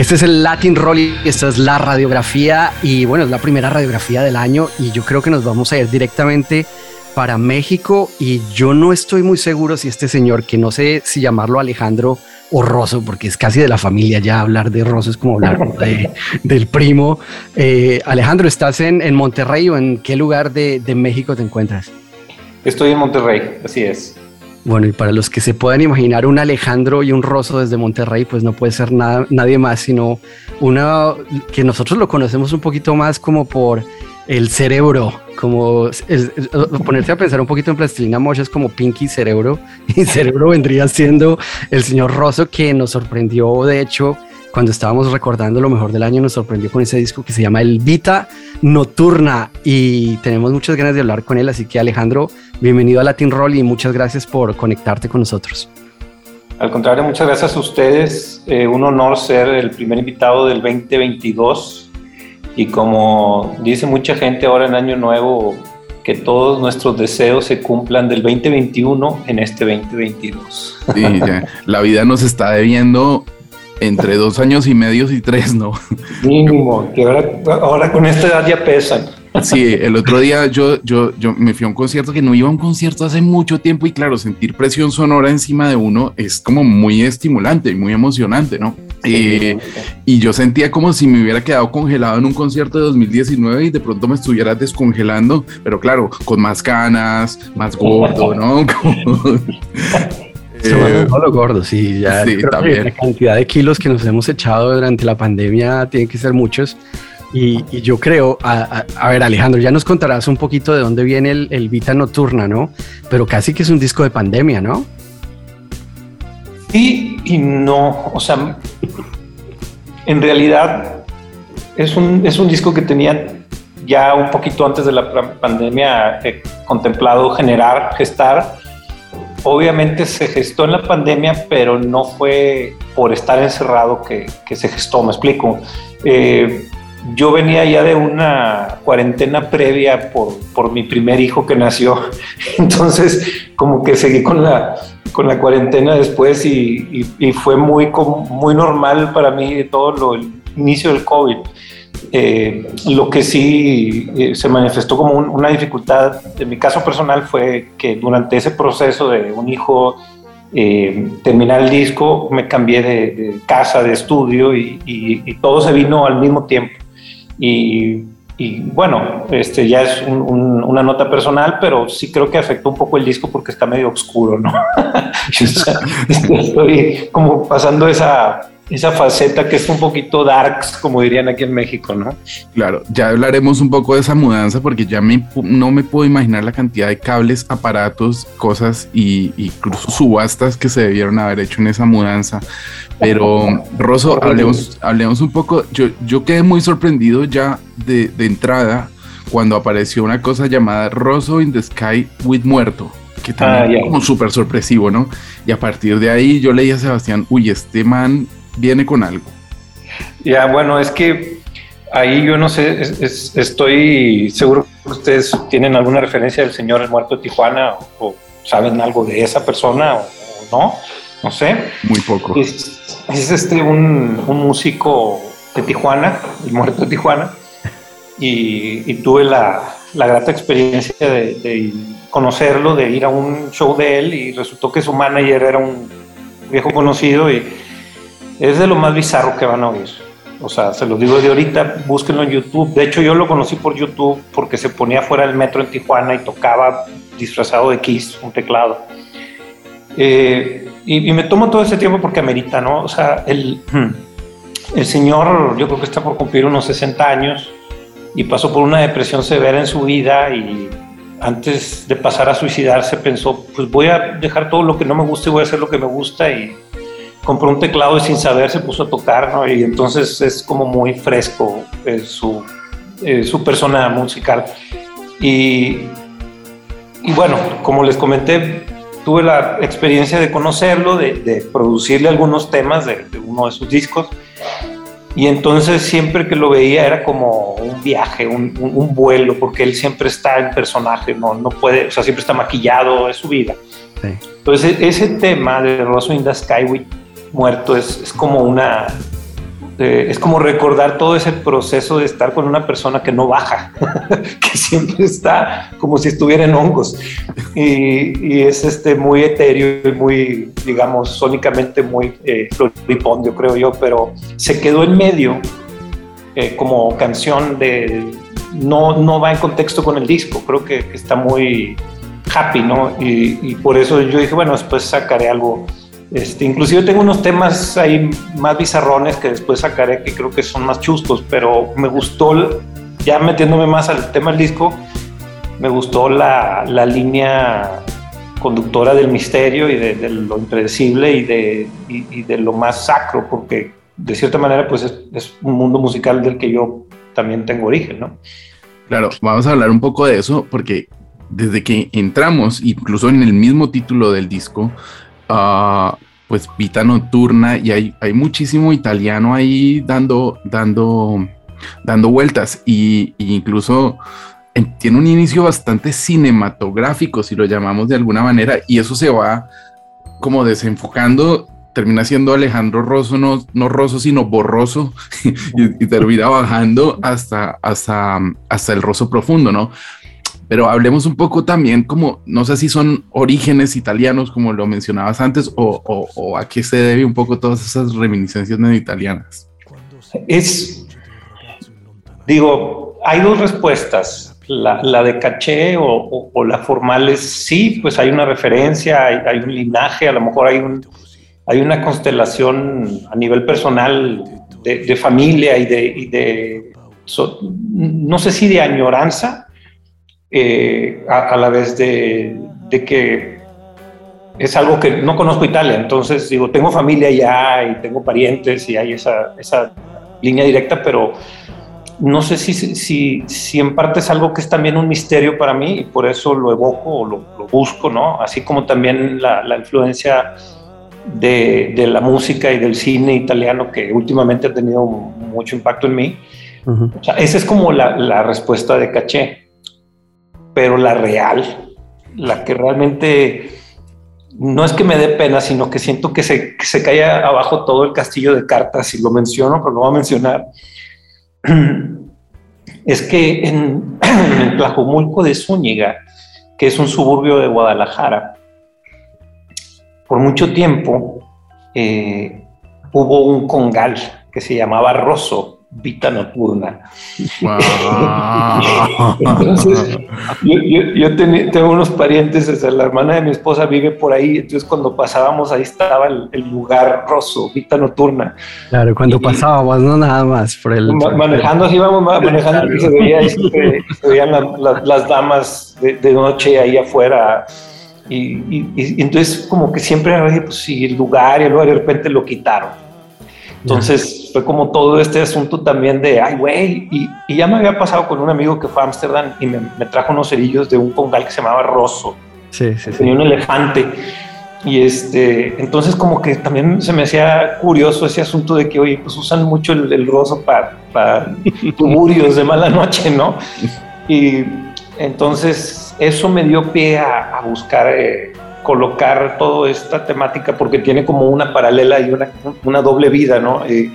Este es el Latin Roll y esta es la radiografía y bueno, es la primera radiografía del año y yo creo que nos vamos a ir directamente para México y yo no estoy muy seguro si este señor, que no sé si llamarlo Alejandro o Rosso, porque es casi de la familia ya hablar de Rosso es como hablar de- del primo. Eh, Alejandro, ¿estás en, en Monterrey o en qué lugar de, de México te encuentras? Estoy en Monterrey, así es. Bueno, y para los que se puedan imaginar un Alejandro y un Rosso desde Monterrey, pues no puede ser nada, nadie más, sino una que nosotros lo conocemos un poquito más como por el cerebro, como el- ponerse a pensar un poquito en plastilina mocha es como Pinky Cerebro, y Cerebro vendría siendo el señor Rosso que nos sorprendió, de hecho, cuando estábamos recordando lo mejor del año, nos sorprendió con ese disco que se llama El Vita Nocturna y tenemos muchas ganas de hablar con él, así que Alejandro, bienvenido a Latin Roll y muchas gracias por conectarte con nosotros. Al contrario, muchas gracias a ustedes. Eh, un honor ser el primer invitado del 2022. Y como dice mucha gente ahora en Año Nuevo, que todos nuestros deseos se cumplan del 2021 en este 2022. Sí, ya. La vida nos está debiendo entre dos años y medio y tres, ¿no? Mínimo, que ahora, ahora con esta edad ya pesan. Sí, el otro día yo, yo, yo me fui a un concierto que no iba a un concierto hace mucho tiempo y claro, sentir presión sonora encima de uno es como muy estimulante y muy emocionante, ¿no? Eh, y yo sentía como si me hubiera quedado congelado en un concierto de 2019 y de pronto me estuviera descongelando, pero claro, con más canas, más gordo, ¿no? Como- Eh, lo gordo, sí, ya sí, también. la cantidad de kilos que nos hemos echado durante la pandemia tiene que ser muchos. Y, yo creo, a, a- ver Alejandro, ya nos contarás un poquito de dónde viene el, el Vita Nocturna, ¿no? Pero casi que es un disco de pandemia, ¿no? Sí y no, o sea, en realidad es un, es un disco que tenía ya un poquito antes de la pandemia eh, contemplado generar, gestar. Obviamente se gestó en la pandemia, pero no fue por estar encerrado que, que se gestó, me explico. Eh, yo venía ya de una cuarentena previa por, por mi primer hijo que nació, entonces como que seguí con la, con la cuarentena después y, y- fue muy, muy normal para mí todo lo, el inicio del COVID. Eh, lo que sí eh, se manifestó como un- una dificultad en mi caso personal fue que durante ese proceso de un hijo eh, terminar el disco me cambié de, casa, de estudio y- y todo se vino al mismo tiempo. Y, y, bueno, este ya es un- un- una nota personal, pero sí creo que afectó un poco el disco porque está medio oscuro, ¿no? Estoy como pasando esa, esa faceta que es un poquito darks, como dirían aquí en México, ¿no? Claro, ya hablaremos un poco de esa mudanza porque ya me, no me puedo imaginar la cantidad de cables, aparatos, cosas y, incluso subastas que se debieron haber hecho en esa mudanza. Pero, Rosso, hablemos, hablemos un poco. Yo, yo quedé muy sorprendido ya de, de entrada cuando apareció una cosa llamada Rosso in the Sky with Muerto, que también Ah, fue como súper sorpresivo, ¿no? Y a partir de ahí yo leí a Sebastián, uy, este man viene con algo. Ya, bueno, es que ahí yo no sé, es- es- estoy seguro que ustedes tienen alguna referencia del señor el muerto de Tijuana o, o saben algo de esa persona o, o no, no sé. Muy poco. Es, es este un, un músico de Tijuana, el muerto de Tijuana, y, y tuve la, la grata experiencia de, de conocerlo, de ir a un show de él y resultó que su manager era un viejo conocido y es de lo más bizarro que van a oír. O sea, se los digo de ahorita, búsquenlo en YouTube. De hecho, yo lo conocí por YouTube porque se ponía fuera del metro en Tijuana y tocaba disfrazado de Kiss, un teclado. Eh, y, y me tomo todo ese tiempo porque amerita, ¿no? O sea, el, el señor, yo creo que está por cumplir unos 60 años y pasó por una depresión severa en su vida y antes de pasar a suicidarse pensó, pues voy a dejar todo lo que no me gusta y voy a hacer lo que me gusta y compró un teclado y sin saber se puso a tocar, ¿no? Y entonces es como muy fresco eh, su, eh, su persona musical. Y, y bueno, como les comenté, tuve la experiencia de conocerlo, de, de producirle algunos temas de, de, uno de sus discos. Y entonces siempre que lo veía era como un viaje, un, un, un, vuelo, porque él siempre está en personaje, no, no puede, o sea, siempre está maquillado, es su vida. Sí. Entonces ese tema de Rosso in the Sky muerto es, es como una, eh, es como recordar todo ese proceso de estar con una persona que no baja, que siempre está como si estuviera en hongos. Y, y es este, muy etéreo y muy, digamos, sónicamente muy eh, floripondio, creo yo, pero se quedó en medio eh, como canción de... No, no va en contexto con el disco, creo que, está muy happy, ¿no? Y, y, por eso yo dije, bueno, después sacaré algo este, inclusive tengo unos temas ahí más bizarrones que después sacaré que creo que son más chuscos, pero me gustó, ya metiéndome más al tema del disco, me gustó la, la línea conductora del misterio y de, lo impredecible y de, y de, lo más sacro, porque de cierta manera pues es, es, un mundo musical del que yo también tengo origen, ¿no? Claro, vamos a hablar un poco de eso porque desde que entramos, incluso en el mismo título del disco, Uh, pues Vita Nocturna y hay, hay muchísimo italiano ahí dando, dando, dando vueltas y, incluso en, tiene un inicio bastante cinematográfico, si lo llamamos de alguna manera, y eso se va como desenfocando, termina siendo Alejandro Rosso, no, no Rosso, sino borroso, y, y, termina bajando hasta, hasta, hasta el Rosso profundo, ¿no? Pero hablemos un poco también como, no sé si son orígenes italianos, como lo mencionabas antes, o, o, o a qué se debe un poco todas esas reminiscencias italianas. Es, digo, hay dos respuestas. La, la de caché o, o, o, la formal es sí, pues hay una referencia, hay, hay, un linaje, a lo mejor hay, un, hay una constelación a nivel personal de, de familia y de, y de so, no sé si de añoranza, eh, a, a, la vez de, de, que es algo que no conozco Italia, entonces digo, tengo familia allá y tengo parientes y hay esa, esa línea directa, pero no sé si, si, si, en parte es algo que es también un misterio para mí y por eso lo evoco o lo, lo busco, ¿no? Así como también la, la influencia de, de, la música y del cine italiano que últimamente ha tenido mucho impacto en mí. Uh -huh. o sea, esa es como la, la respuesta de caché pero la real, la que realmente no es que me dé pena, sino que siento que se, cae abajo todo el castillo de cartas, y lo menciono, pero lo voy a mencionar, es que en, en Tlajomulco de Zúñiga, que es un suburbio de Guadalajara, por mucho tiempo eh, hubo un congal que se llamaba Rosso, Vita Nocturna. Wow. entonces, yo, yo, yo ten, tengo unos parientes, o sea, la hermana de mi esposa vive por ahí, entonces cuando pasábamos ahí estaba el, el lugar roso, Vita Nocturna. Claro, cuando y, pasábamos, no nada más por el... Ma, manejando, así íbamos manejando, claro. y se, veía, se, se veían la, la, las damas de, de, noche ahí afuera. Y, y, y, entonces como que siempre, pues sí, el lugar y el lugar de repente lo quitaron entonces fue como todo este asunto también de, ay, güey, y, y, ya me había pasado con un amigo que fue a Ámsterdam y me, me, trajo unos cerillos de un congal que se llamaba Rosso. Sí, sí, Tenía sí. un elefante. Y este, entonces como que también se me hacía curioso ese asunto de que, oye, pues usan mucho el, el roso para, para tuburios de mala noche, ¿no? Y entonces eso me dio pie a, a buscar eh, colocar toda esta temática porque tiene como una paralela y una, una doble vida, ¿no? Y,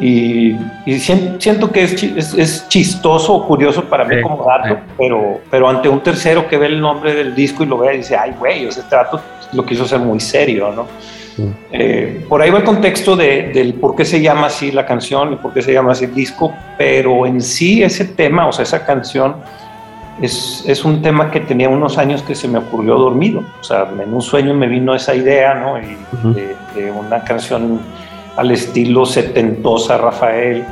y, y siento que es, es, es, chistoso o curioso para mí sí, como dato, sí. pero, pero ante un tercero que ve el nombre del disco y lo ve y dice, ay, güey, ese trato lo quiso hacer muy serio, ¿no? Sí. Eh, por ahí va el contexto de, del por qué se llama así la canción y por qué se llama así el disco, pero en sí ese tema, o sea, esa canción, es, es, un tema que tenía unos años que se me ocurrió dormido. O sea, en un sueño me vino esa idea, ¿no? Y, uh -huh. de, de, una canción al estilo setentosa, Rafael,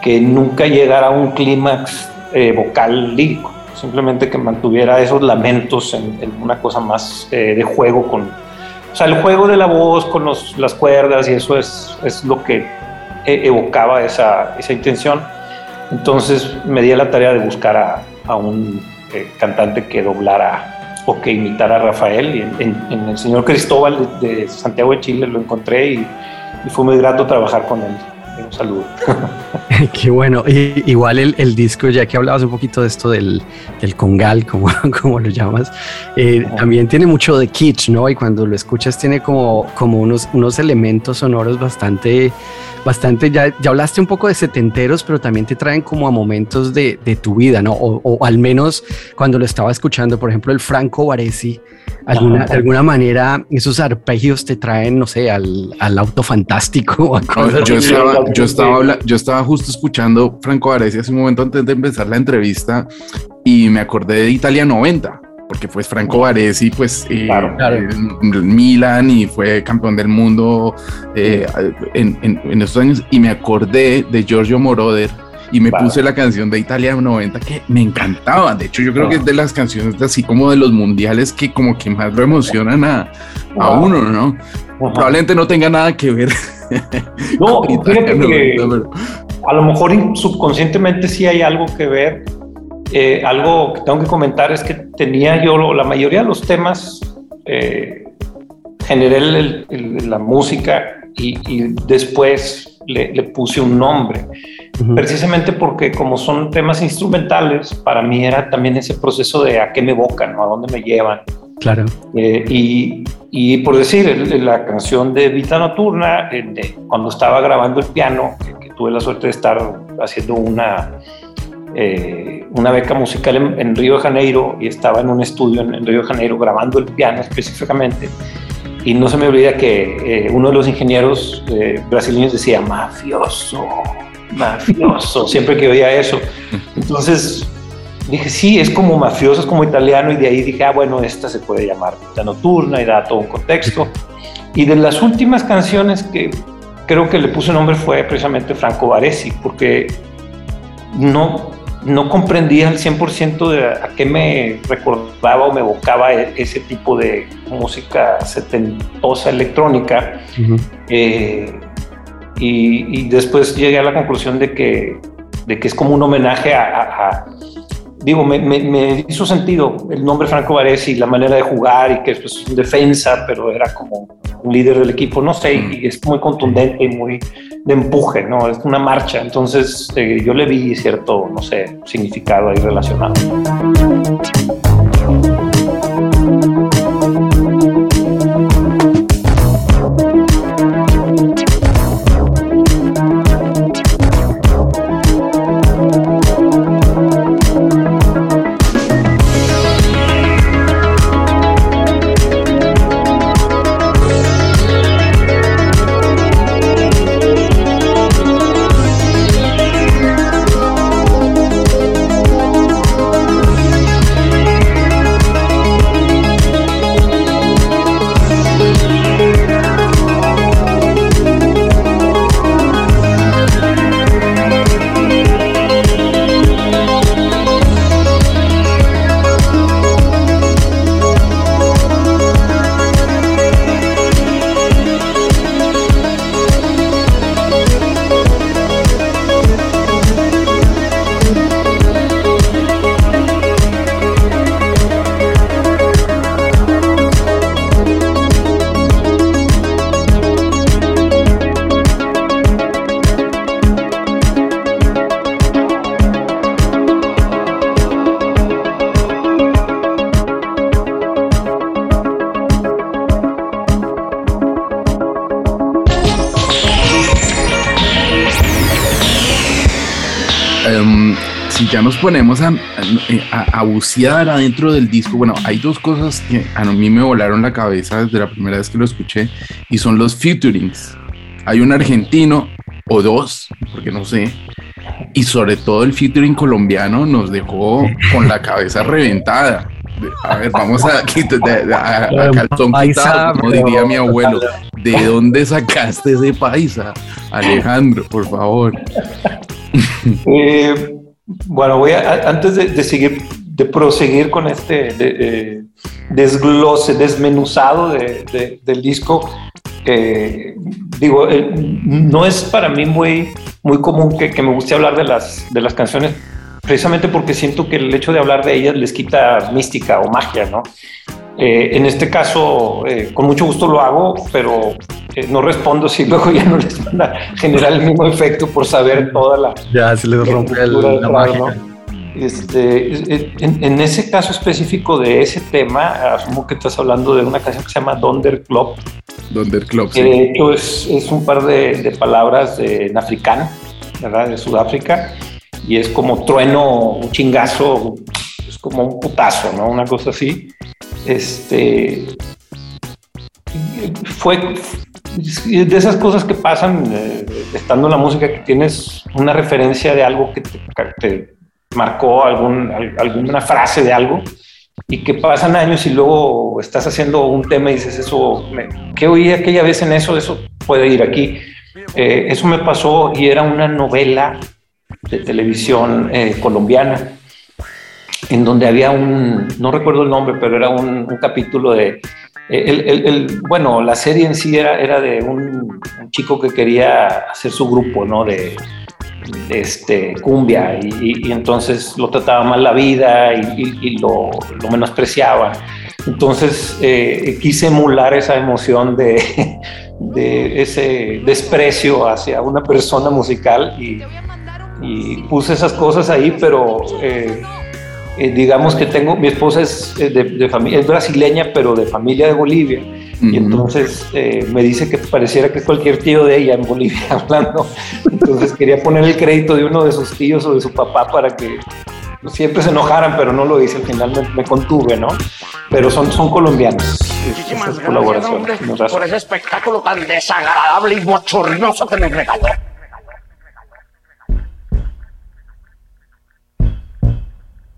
que nunca llegara a un clímax eh, vocal lírico, simplemente que mantuviera esos lamentos en, en una cosa más eh, de juego con. O sea, el juego de la voz con los, las cuerdas y eso es, es lo que evocaba esa, esa intención. Entonces me di a la tarea de buscar a, a un eh, cantante que doblara o que imitara a Rafael. Y en, el señor Cristóbal de, Santiago de Chile lo encontré y fue muy grato trabajar con él. Un saludo. Qué bueno. Y, igual el, el, disco, ya que hablabas un poquito de esto del, del congal, como, como lo llamas, eh, también tiene mucho de kitsch, ¿no? Y cuando lo escuchas tiene como, como unos, unos elementos sonoros bastante, bastante, ya, ya hablaste un poco de setenteros, pero también te traen como a momentos de, de tu vida, ¿no? O, o, al menos cuando lo estaba escuchando, por ejemplo, el Franco Baresi, alguna, de alguna manera esos arpegios te traen, no sé, al, al auto fantástico. Yo, estaba, yo, estaba, yo estaba justo escuchando Franco Baresi hace un momento antes de empezar la entrevista y me acordé de Italia 90 porque fue Franco Baresi, pues eh, claro, claro. En Milan y fue campeón del mundo eh, en, en, en, esos años. Y me acordé de Giorgio Moroder y me vale. puse la canción de Italia 90 que me encantaba. De hecho, yo creo que es de las canciones de así como de los mundiales que como que más lo emocionan a, a uno, ¿no? Ajá. Probablemente no tenga nada que ver. No, fíjate que a lo mejor subconscientemente sí hay algo que ver. Eh, algo que tengo que comentar es que tenía yo la mayoría de los temas, eh, generé el, el, la música y, y después le, le, puse un nombre, uh -huh. precisamente porque como son temas instrumentales, para mí era también ese proceso de a qué me evocan, ¿no? a dónde me llevan. Claro. Eh, y, y, por decir, la canción de Vita Nocturna, de, cuando estaba grabando el piano, que, que, tuve la suerte de estar haciendo una, eh, una beca musical en, en, Río de Janeiro y estaba en un estudio en, en, Río de Janeiro grabando el piano específicamente. Y no se me olvida que eh, uno de los ingenieros brasileños decía, mafioso, mafioso, siempre que oía eso. Entonces dije, sí, es como mafioso, es como italiano, y de ahí dije, ah, bueno, esta se puede llamar Nocturna y da todo un contexto. Y de las últimas canciones que creo que le puse nombre fue precisamente Franco Baresi, porque no, no comprendía al 100% de a qué me recordaba o me evocaba ese tipo de música setentosa electrónica. Uh -huh. eh, y, y, después llegué a la conclusión de que, de que es como un homenaje a, a, a digo, me, me, me, hizo sentido el nombre Franco Baresi, la manera de jugar y que pues, es un defensa, pero era como un líder del equipo, no sé, y es muy contundente y muy de empuje, ¿no? Es una marcha, entonces eh, yo le vi cierto, no sé, significado ahí relacionado. Nos ponemos a, a, a, bucear adentro del disco, bueno, hay dos cosas que a mí me volaron la cabeza desde la primera vez que lo escuché y son los featurings. Hay un argentino o dos, porque no sé, y sobre todo el featuring colombiano nos dejó con la cabeza reventada. A ver, vamos a, a, a, a calzón quitado, como diría mi abuelo. ¿De dónde sacaste ese paisa, Alejandro, por favor? Eh, bueno, voy a, antes de, de, seguir, de proseguir con este de, de, desglose, desmenuzado de, del disco, eh, digo, eh, no es para mí muy, muy común que, que, me guste hablar de las, de las canciones precisamente porque siento que el hecho de hablar de ellas les quita mística o magia, ¿no? Eh, en este caso, eh, con mucho gusto lo hago, pero eh, no respondo si luego ya no les van a generar el mismo efecto por saber toda la... Ya se les rompe el, la magia. ¿no? Este, en, ese caso específico de ese tema, asumo que estás hablando de una canción que se llama Donder Club. Donder Club, que de hecho es, es un par de, de palabras de, en africano, ¿verdad? De Sudáfrica, y es como trueno, un chingazo, es como un putazo, ¿no? Una cosa así. Este. Fue de esas cosas que pasan eh, estando en la música, que tienes una referencia de algo que te, marcó algún, alguna frase de algo y que pasan años y luego estás haciendo un tema y dices, eso, ¿qué oí aquella vez en eso? Eso puede ir aquí. Eh, eso me pasó y era una novela de televisión eh, colombiana en donde había un, no recuerdo el nombre, pero era un, capítulo de, el, el, bueno, la serie en sí era, era de un, un, chico que quería hacer su grupo, ¿no? De, este, cumbia y, entonces lo trataba mal la vida y, lo, lo, menospreciaba. Entonces eh, quise emular esa emoción de, de, ese desprecio hacia una persona musical y, puse esas cosas ahí, pero eh, eh, digamos que tengo, mi esposa es, de, familia, es brasileña, pero de familia de Bolivia y entonces eh, me dice que pareciera que es cualquier tío de ella en Bolivia hablando. Entonces quería poner el crédito de uno de sus tíos o de su papá para que siempre se enojaran, pero no lo hice. Al final me, contuve, ¿no? Pero son, son colombianos. Muchísimas gracias, por ese espectáculo tan desagradable y bochornoso que me regaló.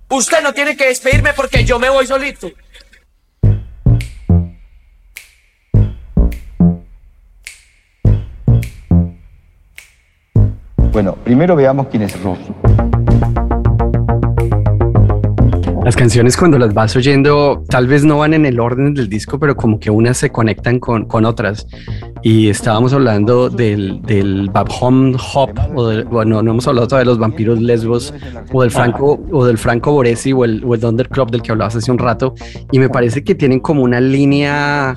Usted no tiene que despedirme porque yo me voy solito. Bueno, primero veamos quién es Rosso. Las canciones cuando las vas oyendo tal vez no van en el orden del disco, pero como que unas se conectan con, con otras. Y estábamos hablando del, del Home Hop, o bueno, no hemos hablado todavía de los vampiros lesbos, o del Franco, o del Franco Boresi, o el, o el Thunder Club del que hablabas hace un rato. Y me parece que tienen como una línea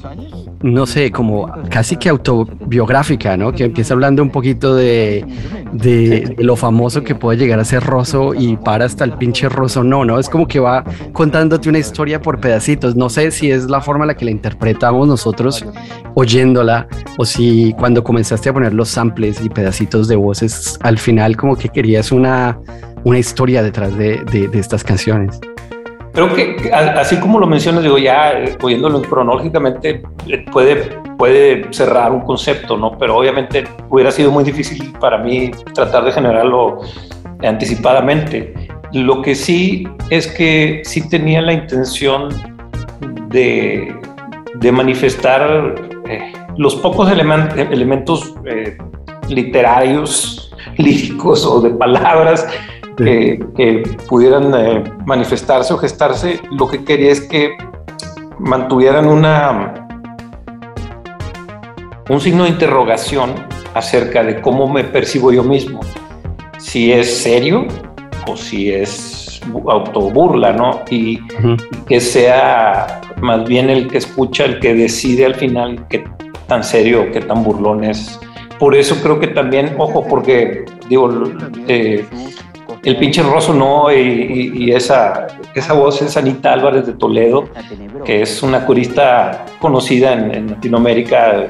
no sé, como casi que autobiográfica, ¿no? Que empieza hablando un poquito de, de, lo famoso que puede llegar a ser Rosso y para hasta el pinche Rosso, no, ¿no? Es como que va contándote una historia por pedacitos. No sé si es la forma en la que la interpretamos nosotros oyéndola o si cuando comenzaste a poner los samples y pedacitos de voces, al final como que querías una, una historia detrás de, de, de estas canciones. Creo que así como lo mencionas, digo, ya eh, oyéndolo cronológicamente eh, puede, puede cerrar un concepto, ¿no? Pero obviamente hubiera sido muy difícil para mí tratar de generarlo anticipadamente. Lo que sí es que sí tenía la intención de, de manifestar eh, los pocos elementos literarios, líricos o de palabras que, pudieran eh, manifestarse o gestarse, lo que quería es que mantuvieran una, un signo de interrogación acerca de cómo me percibo yo mismo, si es serio o si es autoburla, ¿no? Y que sea más bien el que escucha, el que decide al final qué tan serio qué tan burlón es. Por eso creo que también, ojo, porque digo, eh, el pinche Rosso no, y, esa, esa voz es Anita Álvarez de Toledo, que es una curista conocida en, Latinoamérica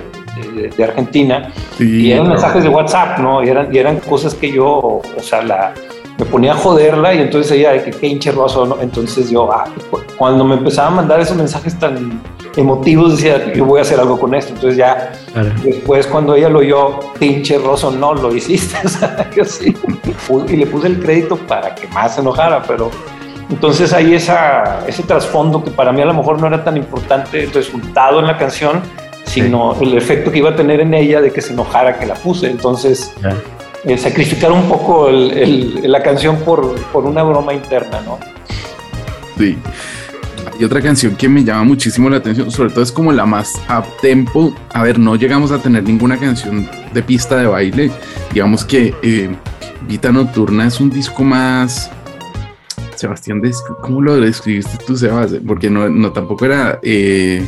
de, Argentina, y eran mensajes de WhatsApp, ¿no? Y eran, y eran cosas que yo, o sea, la, me ponía a joderla y entonces ella de que pinche roso, ¿no? Entonces yo, ah, cuando me empezaba a mandar esos mensajes tan emotivos, decía, yo voy a hacer algo con esto. Entonces ya, después cuando ella lo oyó, pinche roso, no lo hiciste, yo sí. Y le puse el crédito para que más se enojara, pero entonces ahí esa, ese trasfondo que para mí a lo mejor no era tan importante el resultado en la canción, sino el efecto que iba a tener en ella de que se enojara que la puse. Entonces, eh, sacrificar un poco la canción por, por, una broma interna, ¿no? Sí. Y otra canción que me llama muchísimo la atención, sobre todo es como la más up tempo. A ver, no llegamos a tener ninguna canción de pista de baile. Digamos que eh, Vita Nocturna es un disco más Sebastián, ¿cómo lo describiste tú, Sebastián? Porque no, tampoco era, eh,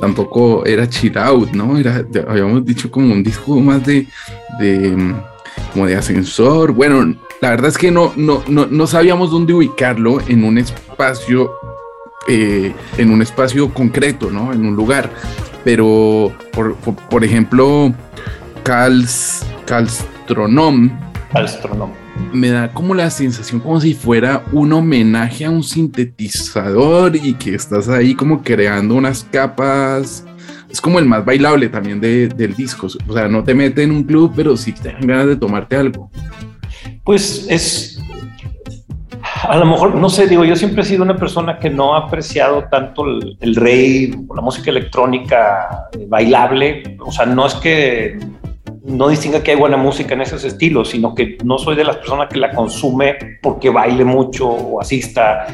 tampoco era chill out, ¿no? Era, habíamos dicho como un disco más de, de, como de ascensor. Bueno, la verdad es que no, no, no, no sabíamos dónde ubicarlo en un espacio, eh, en un espacio concreto, ¿no? En un lugar. Pero, por, por, ejemplo, Cals, Calstronom. Calstronom me da como la sensación como si fuera un homenaje a un sintetizador y que estás ahí como creando unas capas. Es como el más bailable también del disco. O sea, no te mete en un club, pero sí te dan ganas de tomarte algo. Pues es. A lo mejor, no sé, digo, yo siempre he sido una persona que no ha apreciado tanto el, el rey la música electrónica bailable. O sea, no es que no distinga que hay buena música en esos estilos, sino que no soy de las personas que la consume porque baile mucho o asista.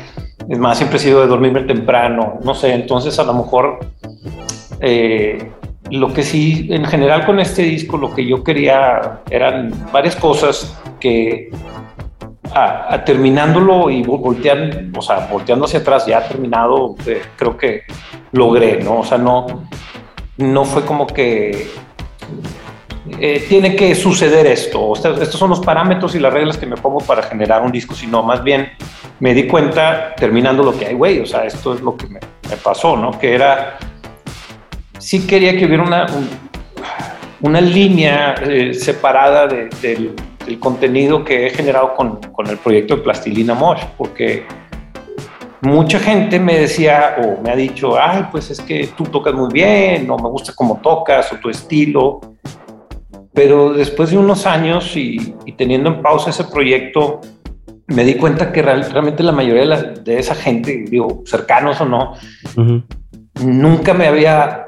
Es más, siempre he sido de dormirme temprano, no sé, entonces a lo mejor eh, lo que sí, en general con este disco, lo que yo quería eran varias cosas que a, terminándolo y volteando, o sea, volteando hacia atrás, ya terminado, eh, creo que logré, ¿no? O sea, no, no fue como que eh, tiene que suceder esto, estos son los parámetros y las reglas que me pongo para generar un disco, sino más bien me di cuenta terminando lo que hay, güey, o sea, esto es lo que me, pasó, ¿no? Que era, sí quería que hubiera una, una línea eh, separada del, contenido que he generado con, con el proyecto de Plastilina Mosh, porque mucha gente me decía o me ha dicho, ay, pues es que tú tocas muy bien, o me gusta cómo tocas, o tu estilo. Pero después de unos años y, teniendo en pausa ese proyecto, me di cuenta que realmente la mayoría de, esa gente, digo, cercanos o no, nunca me había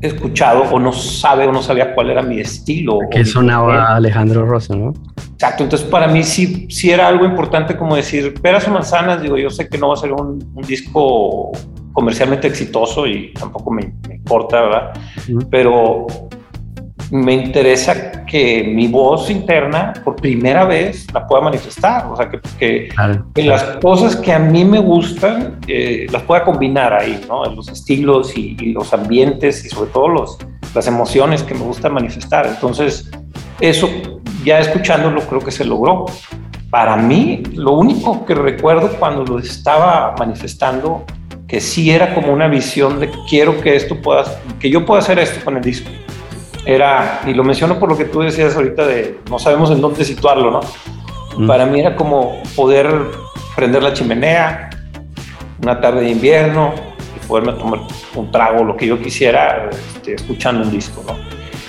escuchado o no sabe o no sabía cuál era mi estilo. Que sonaba Alejandro Rosa, ¿no? Exacto, entonces para mí sí, sí era algo importante como decir, peras o manzanas, digo, yo sé que no va a ser un, disco comercialmente exitoso y tampoco me, importa, ¿verdad? Pero me interesa que mi voz interna por primera vez la pueda manifestar, o sea, que, que, las cosas que a mí me gustan eh, las pueda combinar ahí, ¿no? En los estilos y, los ambientes y sobre todo los, las emociones que me gusta manifestar. Entonces, eso ya escuchándolo creo que se logró. Para mí, lo único que recuerdo cuando lo estaba manifestando, que sí era como una visión de quiero que esto pueda, que yo pueda hacer esto con el disco era, y lo menciono por lo que tú decías ahorita de no sabemos en dónde situarlo, ¿no? Mm. Para mí era como poder prender la chimenea una tarde de invierno y poderme tomar un trago, lo que yo quisiera, este, escuchando un disco, ¿no?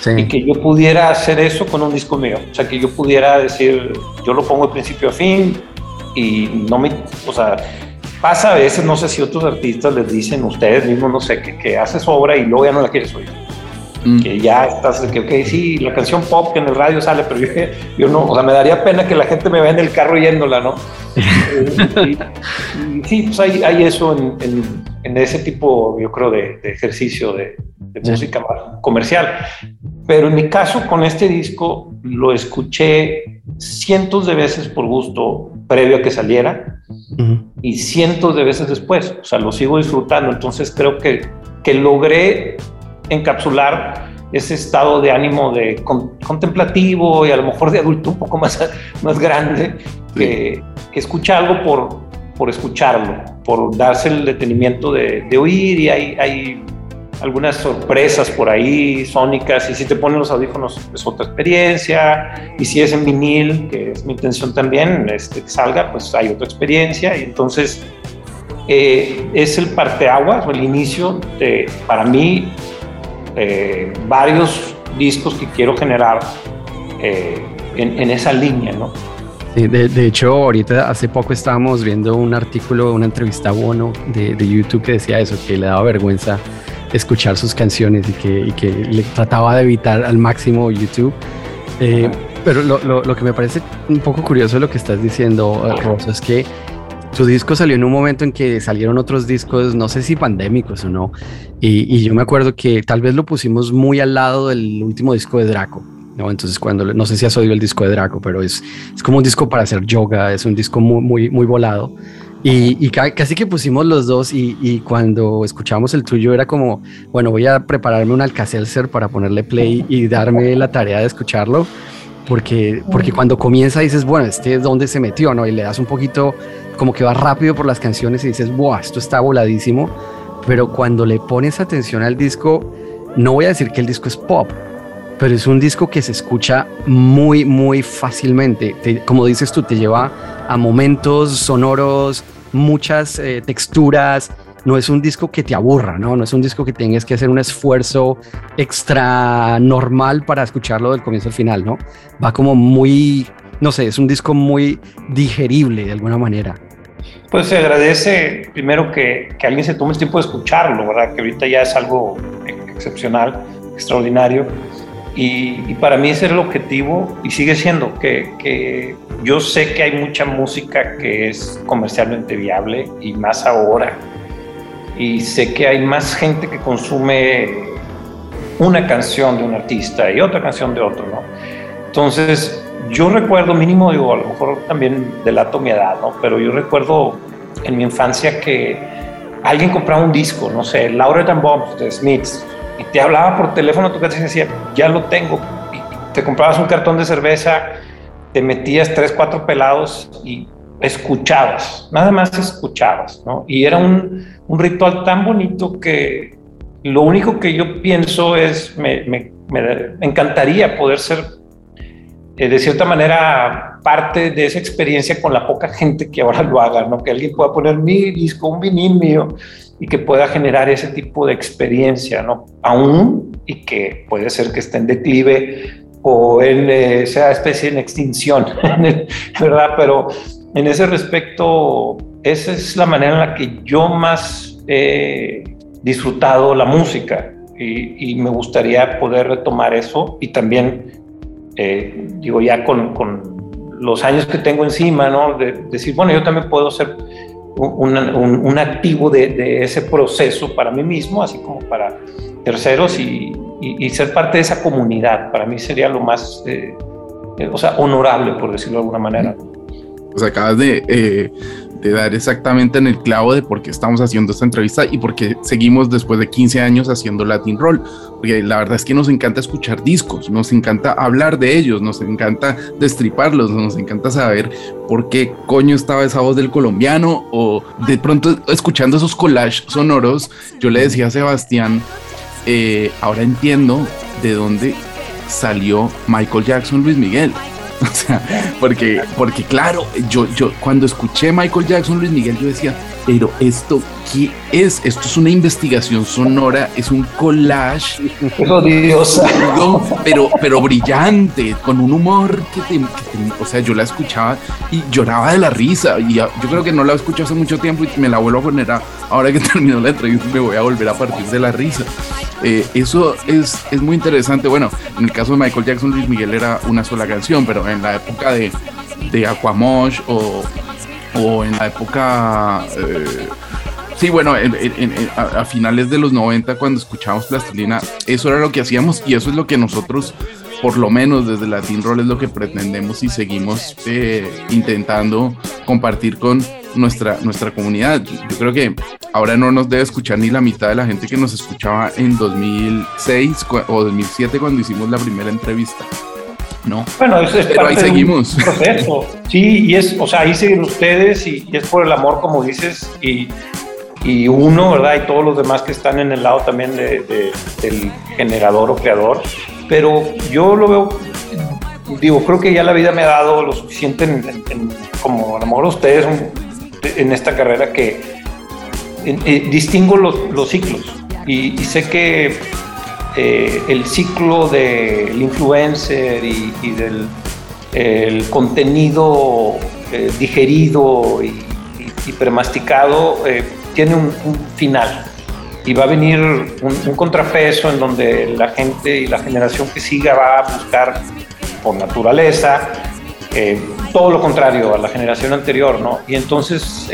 Sí. Y que yo pudiera hacer eso con un disco mío. O sea, que yo pudiera decir, yo lo pongo de principio a fin y no me, o sea, pasa a veces, no sé si otros artistas les dicen, ustedes mismos, no sé, que, que haces obra y luego ya no la quieres oír. Mm. que ya estás, que sí, la canción pop que en el radio sale, pero yo, no, o sea, me daría pena que la gente me vea en el carro yéndola, ¿no? Eh, sí, pues hay, hay eso en, en, ese tipo, yo creo, de, ejercicio de, música comercial. Pero en mi caso, con este disco, lo escuché cientos de veces por gusto previo a que saliera y cientos de veces después. O sea, lo sigo disfrutando. Entonces creo que, que logré encapsular ese estado de ánimo de contemplativo y a lo mejor de adulto un poco más, más grande que, escucha algo por, por escucharlo, por darse el detenimiento de, oír. Y hay, hay algunas sorpresas por ahí sónicas. Y si te ponen los audífonos es otra experiencia. Y si es en vinil, que es mi intención también, este, que salga, pues hay otra experiencia. Y entonces eh, es el parteaguas o el inicio de, para mí, eh, varios discos que quiero generar eh, en, esa línea, ¿no? de, hecho, ahorita hace poco estábamos viendo un artículo, una entrevista a Bono de, YouTube que decía eso, que le daba vergüenza escuchar sus canciones y que, que le trataba de evitar al máximo YouTube. Eh, pero lo, lo, que me parece un poco curioso de lo que estás diciendo, Rosa, es que tu disco salió en un momento en que salieron otros discos, no sé si pandémicos o no, y, yo me acuerdo que tal vez lo pusimos muy al lado del último disco de Draco. ¿no? Entonces cuando, no sé si has oído el disco de Draco, pero es, es como un disco para hacer yoga, es un disco muy, muy, muy volado. Y, y casi que pusimos los dos y, y, cuando escuchamos el tuyo era como, bueno, voy a prepararme un Alcacelser para ponerle play y darme la tarea de escucharlo, porque, porque cuando comienza dices, bueno, este es donde se metió, ¿no? Y le das un poquito, como que va rápido por las canciones y dices, wow, esto está voladísimo, pero cuando le pones atención al disco, no voy a decir que el disco es pop, pero es un disco que se escucha muy, muy fácilmente. como dices tú, te lleva a momentos sonoros, muchas eh, texturas. No es un disco que te aburra, ¿no? No es un disco que tengas que hacer un esfuerzo extra normal para escucharlo del comienzo al final, ¿no? Va como muy, no sé, es un disco muy digerible de alguna manera. Pues se agradece primero que, alguien se tome el tiempo de escucharlo, ¿verdad? Que ahorita ya es algo excepcional, extraordinario y, para mí ese era el objetivo y sigue siendo que, que, yo sé que hay mucha música que es comercialmente viable y más ahora. Y sé que hay más gente que consume una canción de un artista y otra canción de otro, ¿no? Entonces, yo recuerdo, mínimo, digo, a lo mejor también delato mi edad, ¿no? Pero yo recuerdo en mi infancia que alguien compraba un disco, no sé, Laura and Bombs de Smiths, y te hablaba por teléfono tu casa y decía, ya lo tengo. Y te comprabas un cartón de cerveza, te metías tres, cuatro pelados y escuchabas, nada más escuchabas, ¿no? Y era un, un ritual tan bonito que lo único que yo pienso es, me, me, me encantaría poder ser eh, de cierta manera parte de esa experiencia con la poca gente que ahora lo haga, ¿no? Que alguien pueda poner mi disco, un vinil mío y que pueda generar ese tipo de experiencia, ¿no? Aún y que puede ser que esté en declive o en eh, sea especie en extinción, ¿verdad? Pero en ese respecto, esa es la manera en la que yo más he disfrutado la música y, y me gustaría poder retomar eso y también eh, digo, ya con, con, los años que tengo encima, ¿no? De, decir, bueno, yo también puedo ser un, un, activo de, de, ese proceso para mí mismo, así como para terceros y, y, ser parte de esa comunidad. Para mí sería lo más, eh, eh, o sea, honorable, por decirlo de alguna manera. Pues acabas de, eh, de dar exactamente en el clavo de por qué estamos haciendo esta entrevista y por qué seguimos después de 15 años haciendo Latin Roll. Porque la verdad es que nos encanta escuchar discos, nos encanta hablar de ellos, nos encanta destriparlos, nos encanta saber por qué coño estaba esa voz del colombiano o de pronto escuchando esos collages sonoros, yo le decía a Sebastián, eh, ahora entiendo de dónde salió Michael Jackson Luis Miguel. O sea, porque, porque claro, yo, yo cuando escuché Michael Jackson, Luis Miguel, yo decía, pero esto, ¿qué es? Esto es una investigación sonora, es un collage. Odiosa. Pero, pero brillante, con un humor que te, O sea, yo la escuchaba y lloraba de la risa. Y yo creo que no la escuché hace mucho tiempo y me la vuelvo a poner ahora que terminó la entrevista me voy a volver a partir de la risa. Eh, eso es, es muy interesante. Bueno, en el caso de Michael Jackson, Luis Miguel era una sola canción, pero en la época de, de Aquamosh o, o en la época... Eh, sí, bueno, a, finales de los 90 cuando escuchábamos Plastilina, eso era lo que hacíamos y eso es lo que nosotros, por lo menos desde Latin Roll, es lo que pretendemos y seguimos eh, intentando compartir con nuestra, nuestra comunidad. Yo creo que ahora no nos debe escuchar ni la mitad de la gente que nos escuchaba en 2006 o 2007 cuando hicimos la primera entrevista. ¿No? Bueno, es, Pero ahí seguimos. proceso. Sí, y es, o sea, ahí siguen ustedes y, es por el amor, como dices, y, y, uno, ¿verdad? Y todos los demás que están en el lado también de, del generador o creador. Pero yo lo veo, digo, creo que ya la vida me ha dado lo suficiente, como a lo mejor ustedes en esta carrera, que distingo los, los ciclos. Y, y sé que eh, el ciclo del influencer y, del el contenido eh, digerido y, premasticado eh, tiene un, final y va a venir un, contrapeso en donde la gente y la generación que siga va a buscar por naturaleza todo lo contrario a la generación anterior, ¿no? Y entonces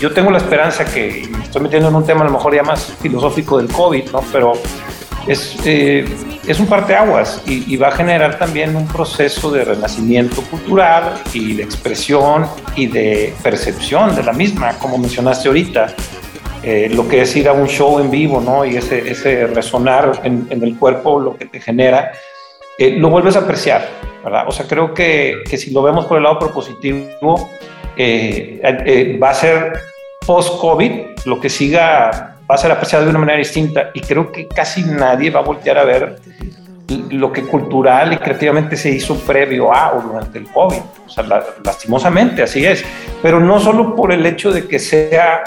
yo tengo la esperanza que, me estoy metiendo en un tema a lo mejor ya más filosófico del COVID, ¿no? Pero es, eh, es un parteaguas y, y va a generar también un proceso de renacimiento cultural y de expresión y de percepción de la misma, como mencionaste ahorita. Eh, lo que es ir a un show en vivo, ¿no? Y ese, ese resonar en, en, el cuerpo, lo que te genera, eh, lo vuelves a apreciar, ¿verdad? O sea, creo que, que si lo vemos por el lado propositivo, eh, eh, va a ser post-COVID, lo que siga va a ser apreciado de una manera distinta y creo que casi nadie va a voltear a ver lo que cultural y creativamente se hizo previo a o durante el COVID. O sea, la, lastimosamente, así es. Pero no solo por el hecho de que sea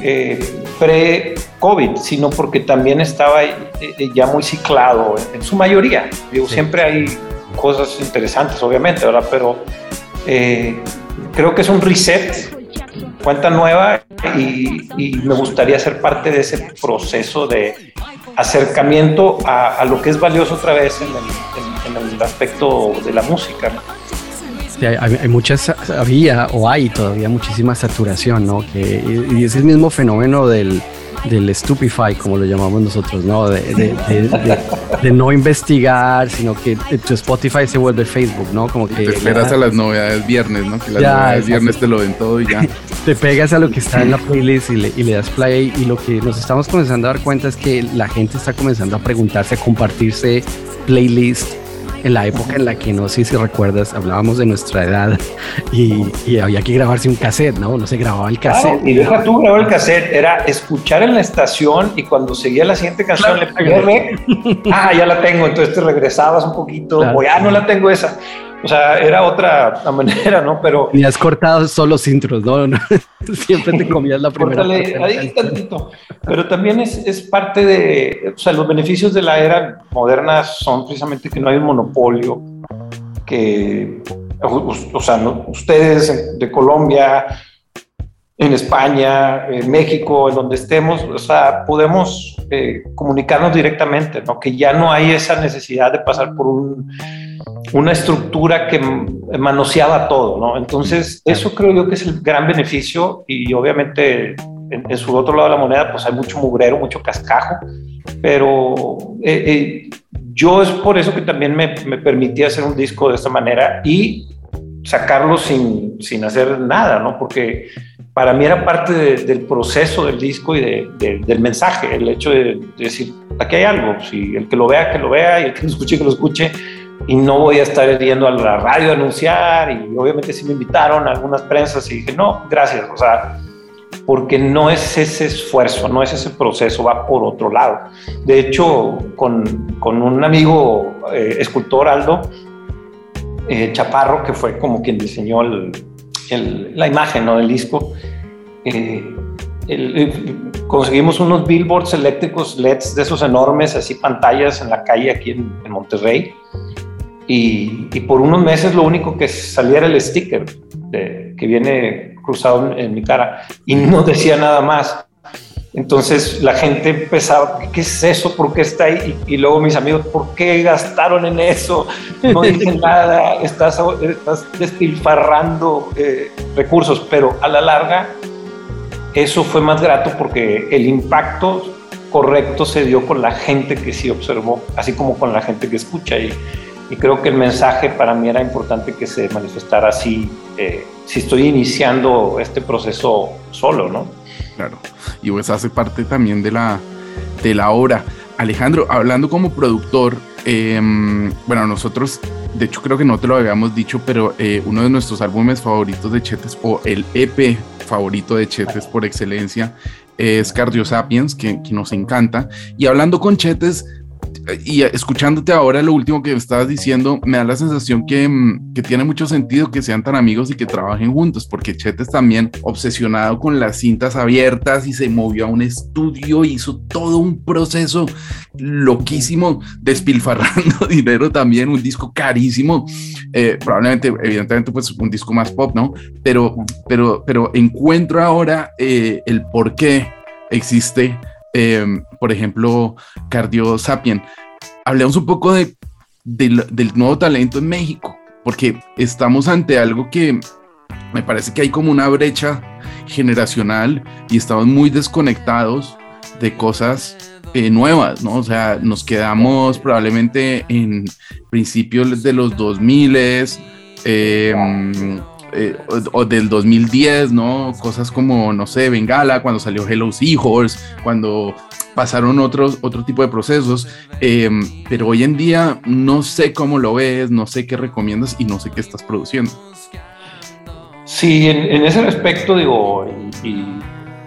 eh, pre-COVID, sino porque también estaba eh, ya muy ciclado en, en su mayoría. Digo, sí. siempre hay cosas interesantes, obviamente, ¿verdad? Pero eh, creo que es un reset, cuenta nueva y, me gustaría ser parte de ese proceso de acercamiento a, lo que es valioso otra vez en el, aspecto de la música. Hay, hay, muchas, había o hay todavía muchísima saturación, ¿no? Que, y es el mismo fenómeno del, del stupefy, como lo llamamos nosotros, ¿no? De, de, de, de, no investigar, sino que tu Spotify se vuelve Facebook, ¿no? Como que te esperas a las novedades viernes, ¿no? Que las ya, novedades viernes te lo ven todo y ya. te pegas a lo que está en la playlist y le, y le, das play y lo que nos estamos comenzando a dar cuenta es que la gente está comenzando a preguntarse, a compartirse playlist en la época en la que no sé si recuerdas, hablábamos de nuestra edad y, y, había que grabarse un cassette, ¿no? No se grababa el cassette. Claro, y deja tú grabar el cassette, era escuchar en la estación y cuando seguía la siguiente canción claro, le pegué, ah, ya la tengo, entonces te regresabas un poquito, claro. o ya no la tengo esa. O sea, era otra manera, ¿no? Pero. Y has cortado solo los intros, ¿no? Siempre te comías la primera. Córtale, ahí tantito. Pero también es, es, parte de. O sea, los beneficios de la era moderna son precisamente que no hay un monopolio, que. O sea, ¿no? ustedes de Colombia, en España, en México, en donde estemos, o sea, podemos eh, comunicarnos directamente, ¿no? Que ya no hay esa necesidad de pasar por un una estructura que manoseaba todo, ¿no? Entonces, eso creo yo que es el gran beneficio y obviamente en, en su otro lado de la moneda pues hay mucho mugrero, mucho cascajo, pero eh, eh, yo es por eso que también me, me, permití hacer un disco de esta manera y sacarlo sin, sin hacer nada, ¿no? Porque para mí era parte de, del proceso del disco y de, de, del mensaje, el hecho de, decir, aquí hay algo, si el que lo vea, que lo vea y el que lo escuche, que lo escuche, y no voy a estar yendo a la radio a anunciar y obviamente sí me invitaron a algunas prensas y dije, no, gracias, o sea, porque no es ese esfuerzo, no es ese proceso, va por otro lado. De hecho, con, con un amigo eh, escultor, Aldo eh, Chaparro, que fue como quien diseñó el, el, la imagen ¿no? del disco, eh, el, conseguimos unos billboards eléctricos LEDs de esos enormes, así pantallas en la calle aquí en, en Monterrey y, y, por unos meses lo único que salía era el sticker de, que viene cruzado en, en, mi cara y no decía nada más. Entonces la gente empezaba, ¿qué es eso? ¿Por qué está ahí? Y, y luego mis amigos, ¿por qué gastaron en eso? No dicen nada, estás, estás despilfarrando eh, recursos, pero a la larga eso fue más grato porque el impacto correcto se dio con la gente que sí observó, así como con la gente que escucha. Y, y creo que el mensaje para mí era importante que se manifestara así, eh, si estoy iniciando este proceso solo, ¿no? Claro, y pues hace parte también de la, de la obra. Alejandro, hablando como productor, eh, bueno, nosotros, de hecho creo que no te lo habíamos dicho, pero eh, uno de nuestros álbumes favoritos de Chetes, o el EP favorito de Chetes por excelencia, es Cardio Sapiens, que, que nos encanta. Y hablando con Chetes, y escuchándote ahora lo último que estabas diciendo, me da la sensación que, mm, que, tiene mucho sentido que sean tan amigos y que trabajen juntos, porque Chetes también obsesionado con las cintas abiertas y se movió a un estudio, hizo todo un proceso loquísimo, despilfarrando dinero también, un disco carísimo, eh, probablemente, evidentemente, pues un disco más pop, ¿no? Pero, pero, pero encuentro ahora eh, el por qué existe eh, por ejemplo, Cardio Sapien. Hablemos un poco de, de, del nuevo talento en México, porque estamos ante algo que me parece que hay como una brecha generacional y estamos muy desconectados de cosas eh, nuevas, ¿no? O sea, nos quedamos probablemente en principios de los 2000 eh, eh, o, del 2010, ¿no? Cosas como, no sé, Bengala, cuando salió Hello Seahorse, cuando pasaron otros, otro tipo de procesos, eh, pero hoy en día no sé cómo lo ves, no sé qué recomiendas y no sé qué estás produciendo. Sí, en, ese respecto, digo, y,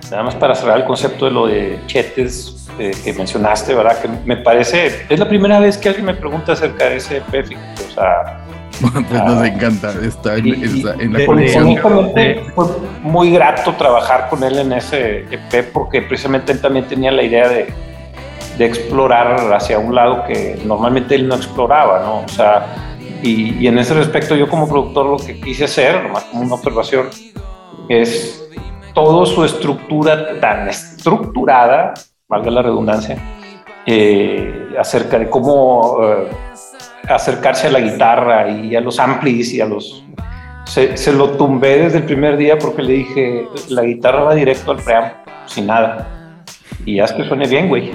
nada más para cerrar el concepto de lo de chetes eh, que mencionaste, ¿verdad? Que me parece, es la primera vez que alguien me pregunta acerca de ese EP, o sea, pues nos encanta, está en, la colección. fue muy grato trabajar con él en ese EP porque precisamente él también tenía la idea de, de explorar hacia un lado que normalmente él no exploraba, ¿no? O sea, y, y, en ese respecto yo como productor lo que quise hacer, nomás como una observación, es toda su estructura tan estructurada, valga la redundancia, eh, acerca de cómo... Eh, acercarse a la guitarra y a los amplis y a los... Se, lo tumbé desde el primer día porque le dije, la guitarra va directo al preamp, sin nada. Y haz que suene bien, güey.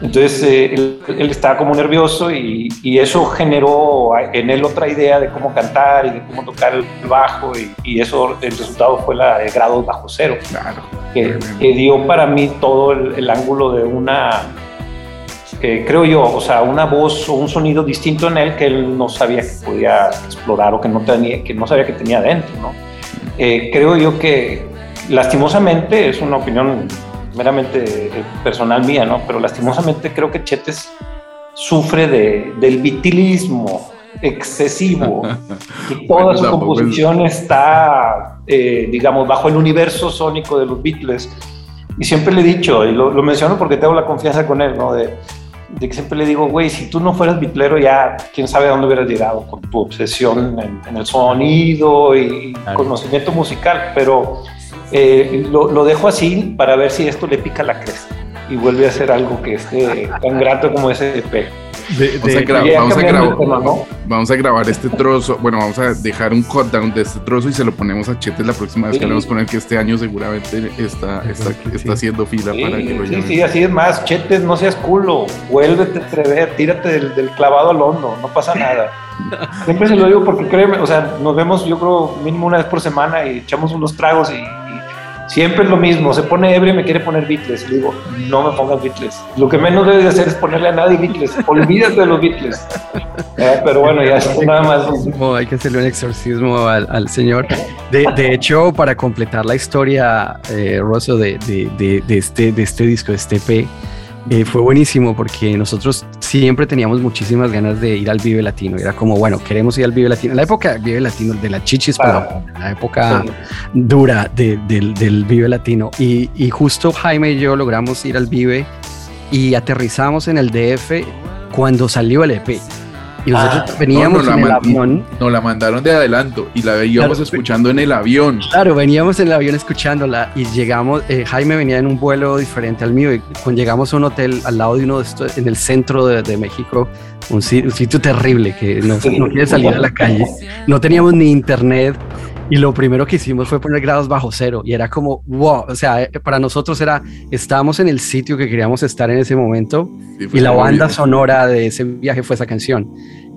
Entonces eh, él, estaba como nervioso y, y, eso generó en él otra idea de cómo cantar y de cómo tocar el bajo y, y eso, el resultado fue la de grado bajo cero, claro, que, que, dio para mí todo el, el ángulo de una creo yo, o sea, una voz o un sonido distinto en él que él no sabía que podía explorar o que no, tenía, que no sabía que tenía dentro, ¿no? Eh, creo yo que lastimosamente, es una opinión meramente eh, personal mía, ¿no? Pero lastimosamente creo que Chetes sufre de, del vitilismo excesivo y toda su composición está, eh, digamos, bajo el universo sónico de los Beatles. Y siempre le he dicho, y lo, lo menciono porque tengo la confianza con él, ¿no? De, de que siempre le digo, güey, si tú no fueras bitlero ya, quién sabe a dónde hubieras llegado con tu obsesión en, el sonido y conocimiento musical, pero eh, lo, lo, dejo así para ver si esto le pica la cresta y vuelve a hacer algo que esté tan grato como ese EP vamos, a grabar, este trozo. Bueno, vamos a dejar un cut down de este trozo y se lo ponemos a Chetes la próxima vez que hablemos con él, que este año seguramente está, está, está haciendo fila para que lo llame. Sí, sí, así es más. Chetes, no seas culo. Vuélvete a atrever, tírate del, clavado al hondo, no pasa nada. Siempre se lo digo porque créeme, o sea, nos vemos yo creo mínimo una vez por semana y echamos unos tragos y Siempre es lo mismo, se pone ebrio y me quiere poner Beatles. Le digo, no me pongas Beatles. Lo que menos debes de hacer es ponerle a nadie Beatles. Olvídate de los Beatles. Eh, pero bueno, ya es nada más. hay que hacerle un exorcismo al, señor. De, de, hecho, para completar la historia, eh, Rosso, de, de, de, este, de este disco, de este P, eh, fue buenísimo porque nosotros siempre teníamos muchísimas ganas de ir al Vive Latino. Era como, bueno, queremos ir al Vive Latino. La época del Vive Latino, de la chichis, pero la época dura del, Vive Latino. Y, y justo Jaime y yo logramos ir al Vive y aterrizamos en el DF cuando salió el EP. Y nosotros ah, veníamos en el avión. Nos la mandaron de adelanto y la íbamos escuchando en el avión. Claro, veníamos en el avión escuchándola y llegamos, eh, Jaime venía en un vuelo diferente al mío y cuando llegamos a un hotel al lado de uno de estos, en el centro de, México, un sitio, terrible que no, no quiere salir a la calle. No teníamos ni internet, y lo primero que hicimos fue poner grados bajo cero y era como, wow, o sea, eh, para nosotros era, estábamos en el sitio que queríamos estar en ese momento y la banda sonora de ese viaje fue esa canción.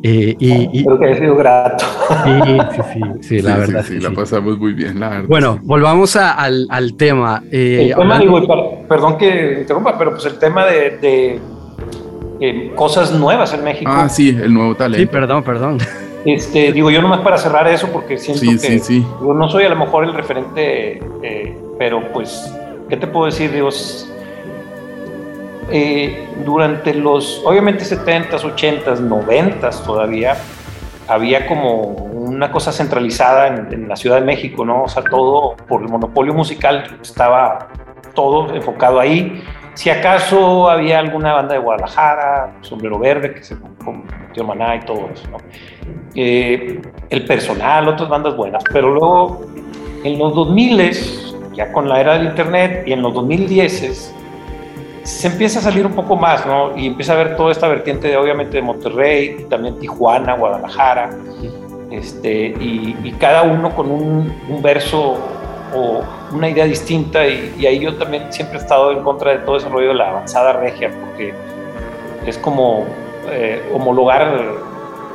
Eh, y, Creo que ha sido grato. Sí, sí, sí, sí la verdad. Sí, la pasamos muy bien, la verdad. Bueno, volvamos al, al, tema. Eh, el tema digo, perdón que interrumpa, pero pues el tema de, de cosas nuevas en México. Ah, sí, el nuevo talento. Sí, perdón, perdón. Este, digo, yo nomás para cerrar eso, porque siento que Digo, no soy a lo mejor el referente, eh, pero pues, ¿qué te puedo decir, Dios? Eh, durante los, obviamente, 70s, 80s, 90s todavía, había como una cosa centralizada en, en, la Ciudad de México, ¿no? O sea, todo por el monopolio musical estaba todo enfocado ahí si acaso había alguna banda de Guadalajara, Sombrero Verde, que se convirtió Maná y todo eso, ¿no? Eh, el personal, otras bandas buenas, pero luego en los 2000 ya con la era del internet y en los 2010 se empieza a salir un poco más, ¿no? Y empieza a ver toda esta vertiente de obviamente de Monterrey, también Tijuana, Guadalajara, este, y, cada uno con un, un verso o una idea distinta y, y, ahí yo también siempre he estado en contra de todo ese rollo de la avanzada regia porque es como eh, homologar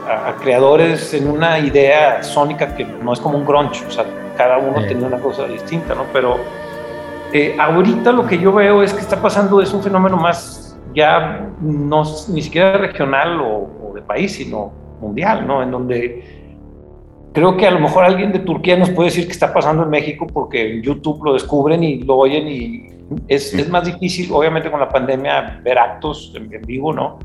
a, a, creadores en una idea sónica que no es como un grunge, o sea, cada uno sí. tiene una cosa distinta, ¿no? Pero eh, ahorita lo que yo veo es que está pasando es un fenómeno más ya no ni siquiera regional o, o de país, sino mundial, ¿no? En donde creo que a lo mejor alguien de Turquía nos puede decir que está pasando en México porque en YouTube lo descubren y lo oyen y es, es más difícil, obviamente con la pandemia, ver actos en, en vivo, ¿no?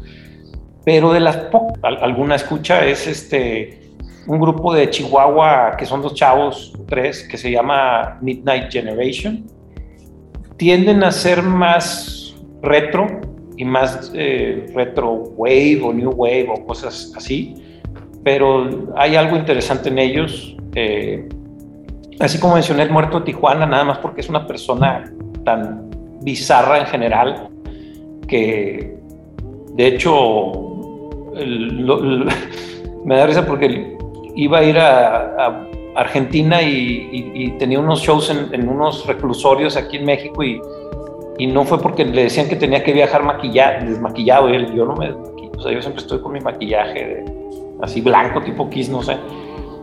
Pero de las pocas, alguna escucha es este, un grupo de Chihuahua que son dos chavos, tres, que se llama Midnight Generation. Tienden a ser más retro y más eh, retro wave o new wave o cosas así pero hay algo interesante en ellos. Eh, así como mencioné el muerto de Tijuana, nada más porque es una persona tan bizarra en general que de hecho me da risa porque iba a ir a, Argentina y, tenía unos shows en, unos reclusorios aquí en México y, no fue porque le decían que tenía que viajar maquillado, desmaquillado yo no me desmaquillo, o sea, yo siempre estoy con mi maquillaje así blanco, tipo Kiss, no sé.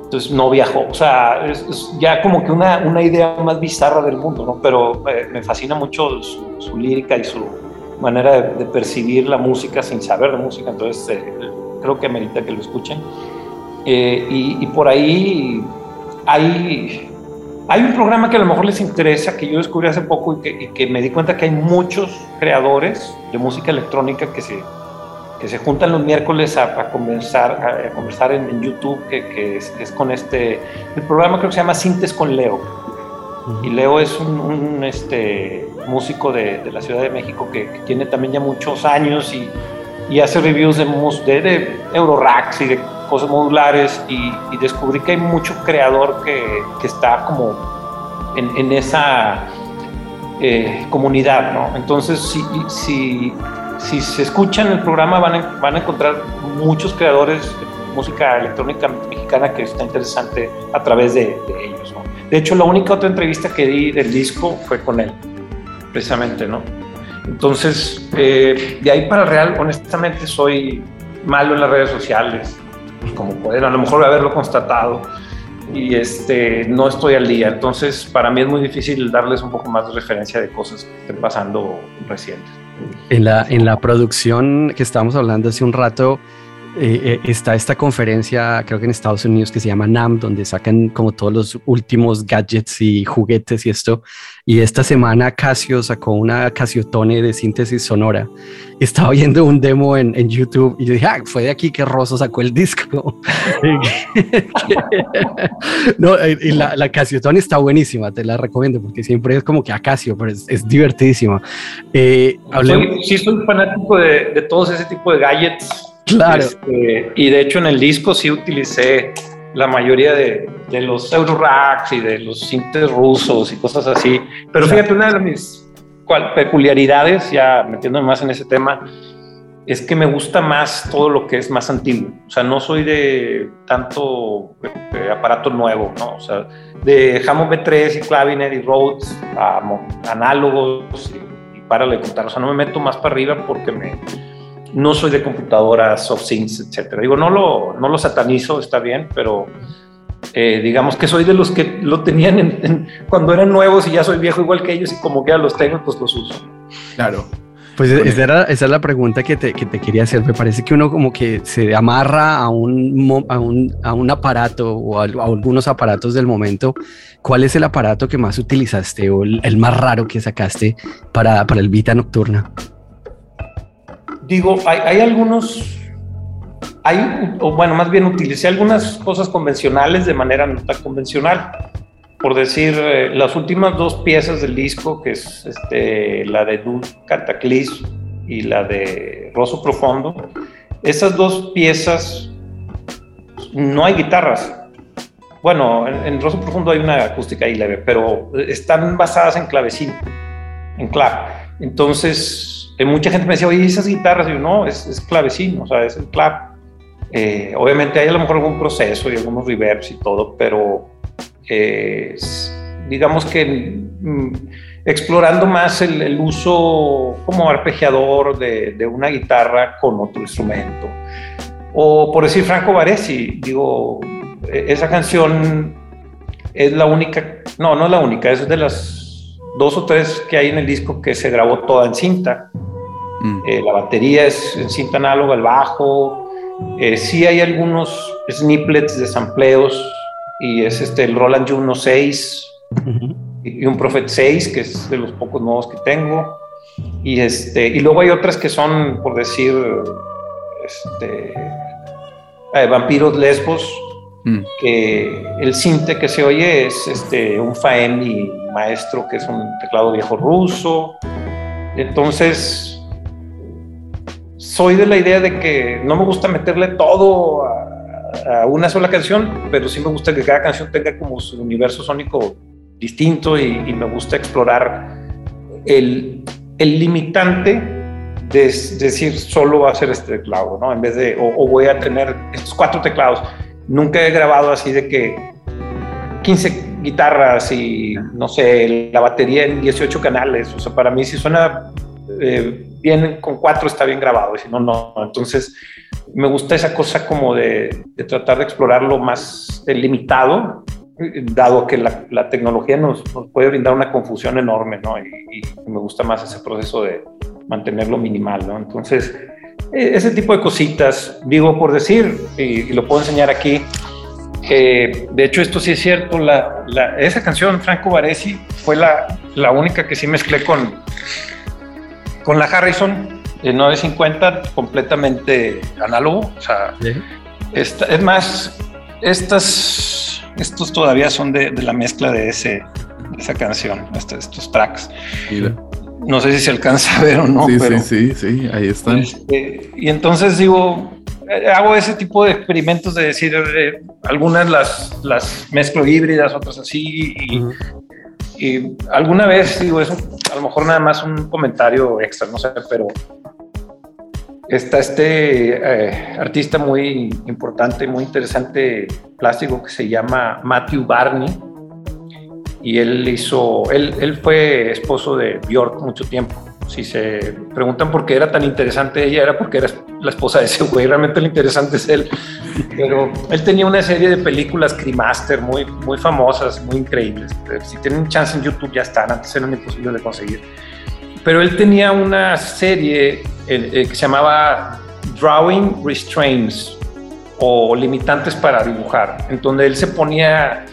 Entonces no viajó. O sea, es, es ya como que una, una, idea más bizarra del mundo, ¿no? Pero eh, me fascina mucho su, su, lírica y su manera de, de, percibir la música sin saber de música. Entonces eh, creo que merita que lo escuchen. Eh, y, y, por ahí hay, hay un programa que a lo mejor les interesa, que yo descubrí hace poco y que, y que me di cuenta que hay muchos creadores de música electrónica que se que se juntan los miércoles a, a conversar, a, conversar en, en, YouTube, que, que es, es, con este, el programa creo que se llama Sintes con Leo. Y Leo es un, un este, músico de, de, la Ciudad de México que, que, tiene también ya muchos años y, y hace reviews de, de, de Euroracks y de cosas modulares y, y, descubrí que hay mucho creador que, que está como en, en esa eh, comunidad, ¿no? Entonces, si, si si se escuchan el programa van a, van a encontrar muchos creadores de música electrónica mexicana que está interesante a través de, de ellos. ¿no? De hecho, la única otra entrevista que di del disco fue con él, precisamente, ¿no? Entonces, eh, de ahí para real, honestamente, soy malo en las redes sociales, como pueden a lo mejor haberlo constatado, y este, no estoy al día. Entonces, para mí es muy difícil darles un poco más de referencia de cosas que estén pasando recientes. En la, en la producción que estábamos hablando hace un rato, eh, eh, está esta conferencia, creo que en Estados Unidos, que se llama NAM, donde sacan como todos los últimos gadgets y juguetes y esto. Y esta semana Casio sacó una Casiotone de síntesis sonora. Estaba viendo un demo en, en YouTube y yo dije, ah, fue de aquí que Rosso sacó el disco. no, eh, y la, la Casiotone está buenísima, te la recomiendo porque siempre es como que a Casio, pero es, es divertidísima. Eh, soy, sí, soy fanático de, de todos ese tipo de gadgets Claro. Este, y de hecho en el disco sí utilicé la mayoría de, de los Euroracks y de los sintes rusos y cosas así. Pero fíjate, una de mis peculiaridades, ya metiéndome más en ese tema, es que me gusta más todo lo que es más antiguo. O sea, no soy de tanto eh, aparato nuevo, ¿no? O sea, de Hammond B3 y Clavinet y Rhodes a, análogos y, y para de contar. O sea, no me meto más para arriba porque me no soy de computadoras, soft syncs, etcétera. Digo, no lo, no lo satanizo, está bien, pero eh, digamos que soy de los que lo tenían en, en, cuando eran nuevos y ya soy viejo igual que ellos y como que ya los tengo, pues los uso. Claro. Pues esa, era, esa es la pregunta que te, que te, quería hacer. Me parece que uno como que se amarra a un, a un, a un aparato o a, a, algunos aparatos del momento. ¿Cuál es el aparato que más utilizaste o el, el más raro que sacaste para, para el Vita Nocturna? Digo, hay, hay algunos, hay, o bueno, más bien utilicé algunas cosas convencionales de manera no tan convencional. Por decir, eh, las últimas dos piezas del disco, que es este, la de Dul Cataclysm y la de Rosso Profundo, esas dos piezas no hay guitarras. Bueno, en, en Profundo hay una acústica ahí leve, pero están basadas en clavecín, en clav. Entonces, mucha gente me decía, oye, esas guitarras, y yo, no, es, es clavecín, o sea, es el clap. Eh, obviamente hay a lo mejor algún proceso y algunos reverbs y todo, pero eh, digamos que mm, explorando más el, uso como arpegiador de, de, una guitarra con otro instrumento. O por decir Franco Baresi, digo, e, esa canción es la única, no, no es la única, es de las dos o tres que hay en el disco que se grabó toda en cinta. Mm. Eh, la batería es en cinta análoga, el bajo. Eh, sí hay algunos snippets de sampleos y es este, el Roland Juno 6 y un Prophet 6, que es de los pocos nuevos que tengo. Y, este, y luego hay otras que son, por decir, este, eh, Vampiros Lesbos, mm. que el cinte que se oye es este, un Faemi maestro, que es un teclado viejo ruso. Entonces, soy de la idea de que no me gusta meterle todo a, una sola canción, pero sí me gusta que cada canción tenga como su universo sónico distinto y, me gusta explorar el, limitante de, decir solo va a ser este teclado, ¿no? En vez de, o, voy a tener estos cuatro teclados. Nunca he grabado así de que 15 guitarras y, no sé, la batería en 18 canales. O sea, para mí si suena eh, bien con cuatro está bien grabado, y si no, no. Entonces, me gusta esa cosa como de, de tratar de explorarlo más limitado dado que la, tecnología nos, puede brindar una confusión enorme, ¿no? Y, me gusta más ese proceso de mantenerlo minimal, ¿no? Entonces, e, ese tipo de cositas, digo por decir, y, lo puedo enseñar aquí, de hecho esto sí es cierto, la, esa canción, Franco Baresi, fue la, la única que sí mezclé con, con la Harrison en 950, completamente análogo, o sea, es más, estas estos todavía son de, la mezcla de, ese, esa canción, este, estos tracks. No sé si se alcanza a ver o no. Sí, pero, sí, sí, sí, ahí están. Este, y entonces digo, hago ese tipo de experimentos de decir, eh, algunas las, las mezclo híbridas, otras así. Y, y alguna vez digo, eso a lo mejor nada más un comentario extra, no sé, pero está este eh, artista muy importante, muy interesante plástico que se llama Matthew Barney. Y él hizo, él, él fue esposo de Bjork mucho tiempo. Si se preguntan por qué era tan interesante ella, era porque era la esposa de ese güey. Realmente lo interesante es él. Pero él tenía una serie de películas Cremaster muy, muy famosas, muy increíbles. Si tienen chance en YouTube ya están, antes eran imposibles de conseguir pero él tenía una serie eh, que se llamaba Drawing Restraints o limitantes para dibujar, en donde él se ponía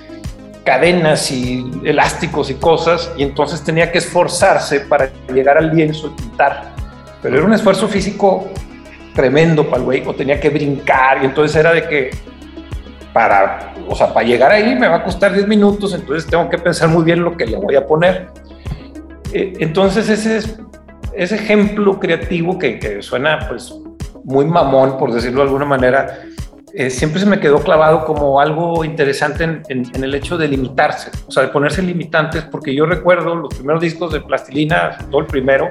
cadenas y elásticos y cosas y entonces tenía que esforzarse para llegar al lienzo y pintar. Pero era un esfuerzo físico tremendo para el güey, o tenía que brincar y entonces era de que para, o sea, para llegar ahí me va a costar 10 minutos, entonces tengo que pensar muy bien lo que le voy a poner. Eh, entonces ese es ese ejemplo creativo que, suena pues muy mamón, por decirlo de alguna manera, eh, siempre se me quedó clavado como algo interesante en, el hecho de limitarse, o sea, de ponerse limitantes, porque yo recuerdo los primeros discos de Plastilina, todo el primero,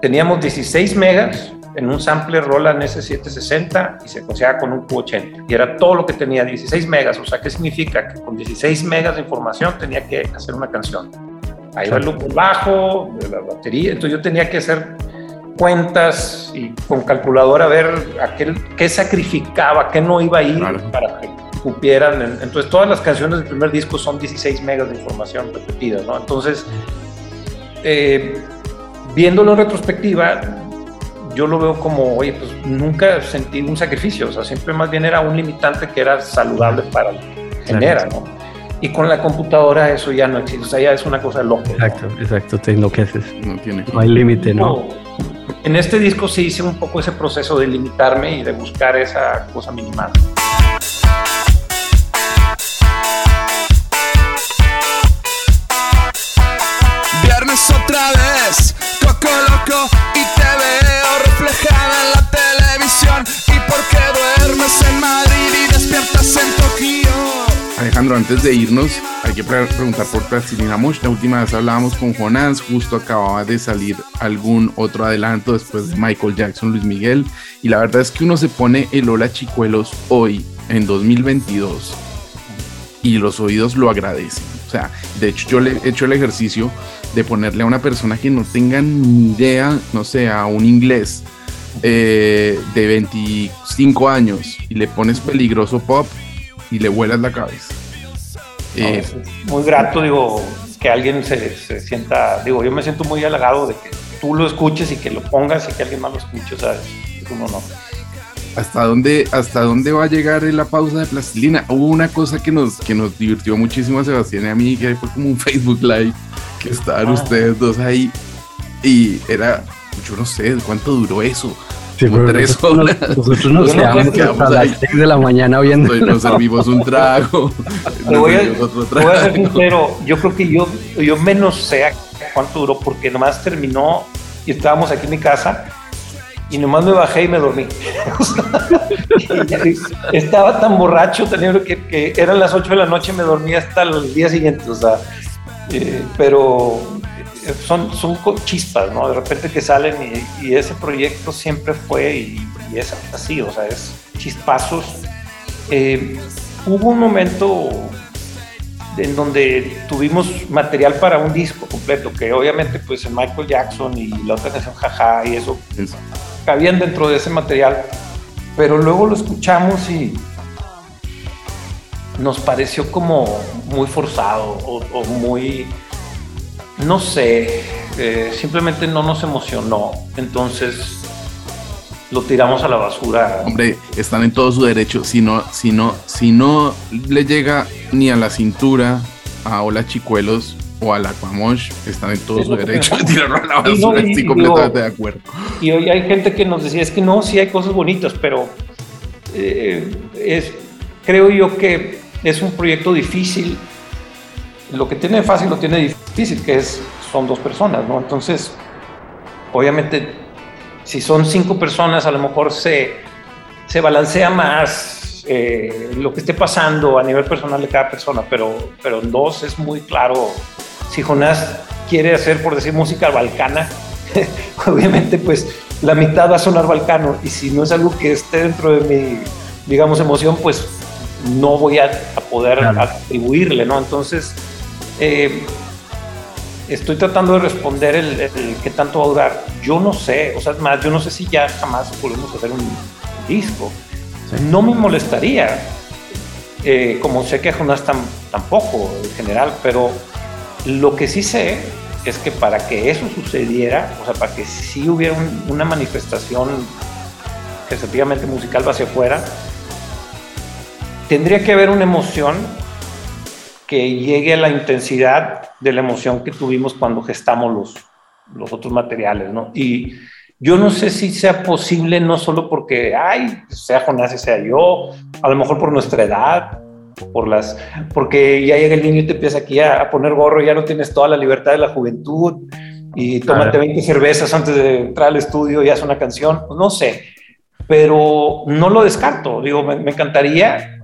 teníamos 16 megas en un sampler Roland S760 y se asociaba con un Q80. Y era todo lo que tenía, 16 megas. O sea, ¿qué significa? Que con 16 megas de información tenía que hacer una canción ahí va el loop bajo, la batería, entonces yo tenía que hacer cuentas y con calculadora ver aquel, qué sacrificaba, qué no iba a ir para que cupieran. Entonces todas las canciones del primer disco son 16 megas de información repetida, ¿no? Entonces, eh, viéndolo en retrospectiva, yo lo veo como, oye, pues nunca sentí un sacrificio, o sea, siempre más bien era un limitante que era saludable para el genera, ¿no? Y con la computadora eso ya no existe, o sea, ya es una cosa loca. Exacto, exacto, te enloqueces. No, tiene. no hay límite, ¿no? En este disco sí hice un poco ese proceso de limitarme y de buscar esa cosa minimal. Antes de irnos, hay que preguntar por Plastilina Mosh. La última vez hablábamos con Jonás, justo acababa de salir algún otro adelanto después de Michael Jackson, Luis Miguel. Y la verdad es que uno se pone el Hola Chicuelos hoy, en 2022, y los oídos lo agradecen. O sea, de hecho yo le he hecho el ejercicio de ponerle a una persona que no tenga ni idea, no sé, a un inglés eh, de 25 años y le pones peligroso pop y le vuelas la cabeza. Eh, muy grato, digo, que alguien se, se, sienta, digo, yo me siento muy halagado de que tú lo escuches y que lo pongas y que alguien más lo escuche, o sea, es un honor. ¿Hasta dónde, ¿Hasta dónde va a llegar la pausa de plastilina? Hubo una cosa que nos, que nos divirtió muchísimo a Sebastián y a mí, que fue como un Facebook Live, que estaban ah. ustedes dos ahí, y era, yo no sé, ¿cuánto duró eso? Sí, como tres horas. Nosotros nos quedamos, hasta las 6 de la mañana viendo. Nos servimos un trago. Te voy, a, voy a ser sincero, yo creo que yo, yo menos sé cuánto duró, porque nomás terminó y estábamos aquí en mi casa y nomás me bajé y me dormí. estaba tan borracho, que, que, eran las 8 de la noche y me dormí hasta el día siguiente, o sea, eh, pero son, son chispas, ¿no? De repente que salen y, ese proyecto siempre fue y, es así, o sea, es chispazos. Eh, hubo un momento en donde tuvimos material para un disco completo, que obviamente pues el Michael Jackson y la otra canción Jaja y eso cabían dentro de ese material, pero luego lo escuchamos y nos pareció como muy forzado o, muy, no sé, eh, simplemente no nos emocionó, entonces lo tiramos a la basura. Hombre, están en todo su derecho, si no, si no, si no le llega ni a la cintura a Hola Chicuelos, o al Aquamosh están en todo su derecho de tirarlo a la basura, estoy completamente de acuerdo. Y hoy hay gente que nos decía, es que no, sí hay cosas bonitas, pero eh, es, creo yo que es un proyecto difícil. Lo que tiene fácil lo tiene difícil, que es, son dos personas, ¿no? Entonces, obviamente, si son cinco personas, a lo mejor se, se balancea más eh, lo que esté pasando a nivel personal de cada persona, pero, pero en dos es muy claro si Jonás quiere hacer, por decir, música balcana, obviamente pues la mitad va a sonar balcano y si no es algo que esté dentro de mi, digamos, emoción, pues no voy a, poder atribuirle, ¿no? Entonces, eh, estoy tratando de responder el, qué tanto va a durar. Yo no sé, o sea, más, yo no sé si ya jamás podemos hacer un disco. No me molestaría, eh, como sé que a Jonás tampoco en general, pero lo que sí sé es que para que eso sucediera, o sea, para que sí hubiera una manifestación efectivamente musical va hacia afuera, tendría que haber una emoción que llegue a la intensidad de la emoción que tuvimos cuando gestamos los, los otros materiales, ¿no? Y yo no sé si sea posible, no solo porque, ay, sea Jonás y sea yo, a lo mejor por nuestra edad, por las, porque ya llega el niño y te empieza aquí a, poner gorro, ya no tienes toda la libertad de la juventud y tómate 20 cervezas antes de entrar al estudio y haz una canción, no sé, pero no lo descarto, digo, me, me encantaría,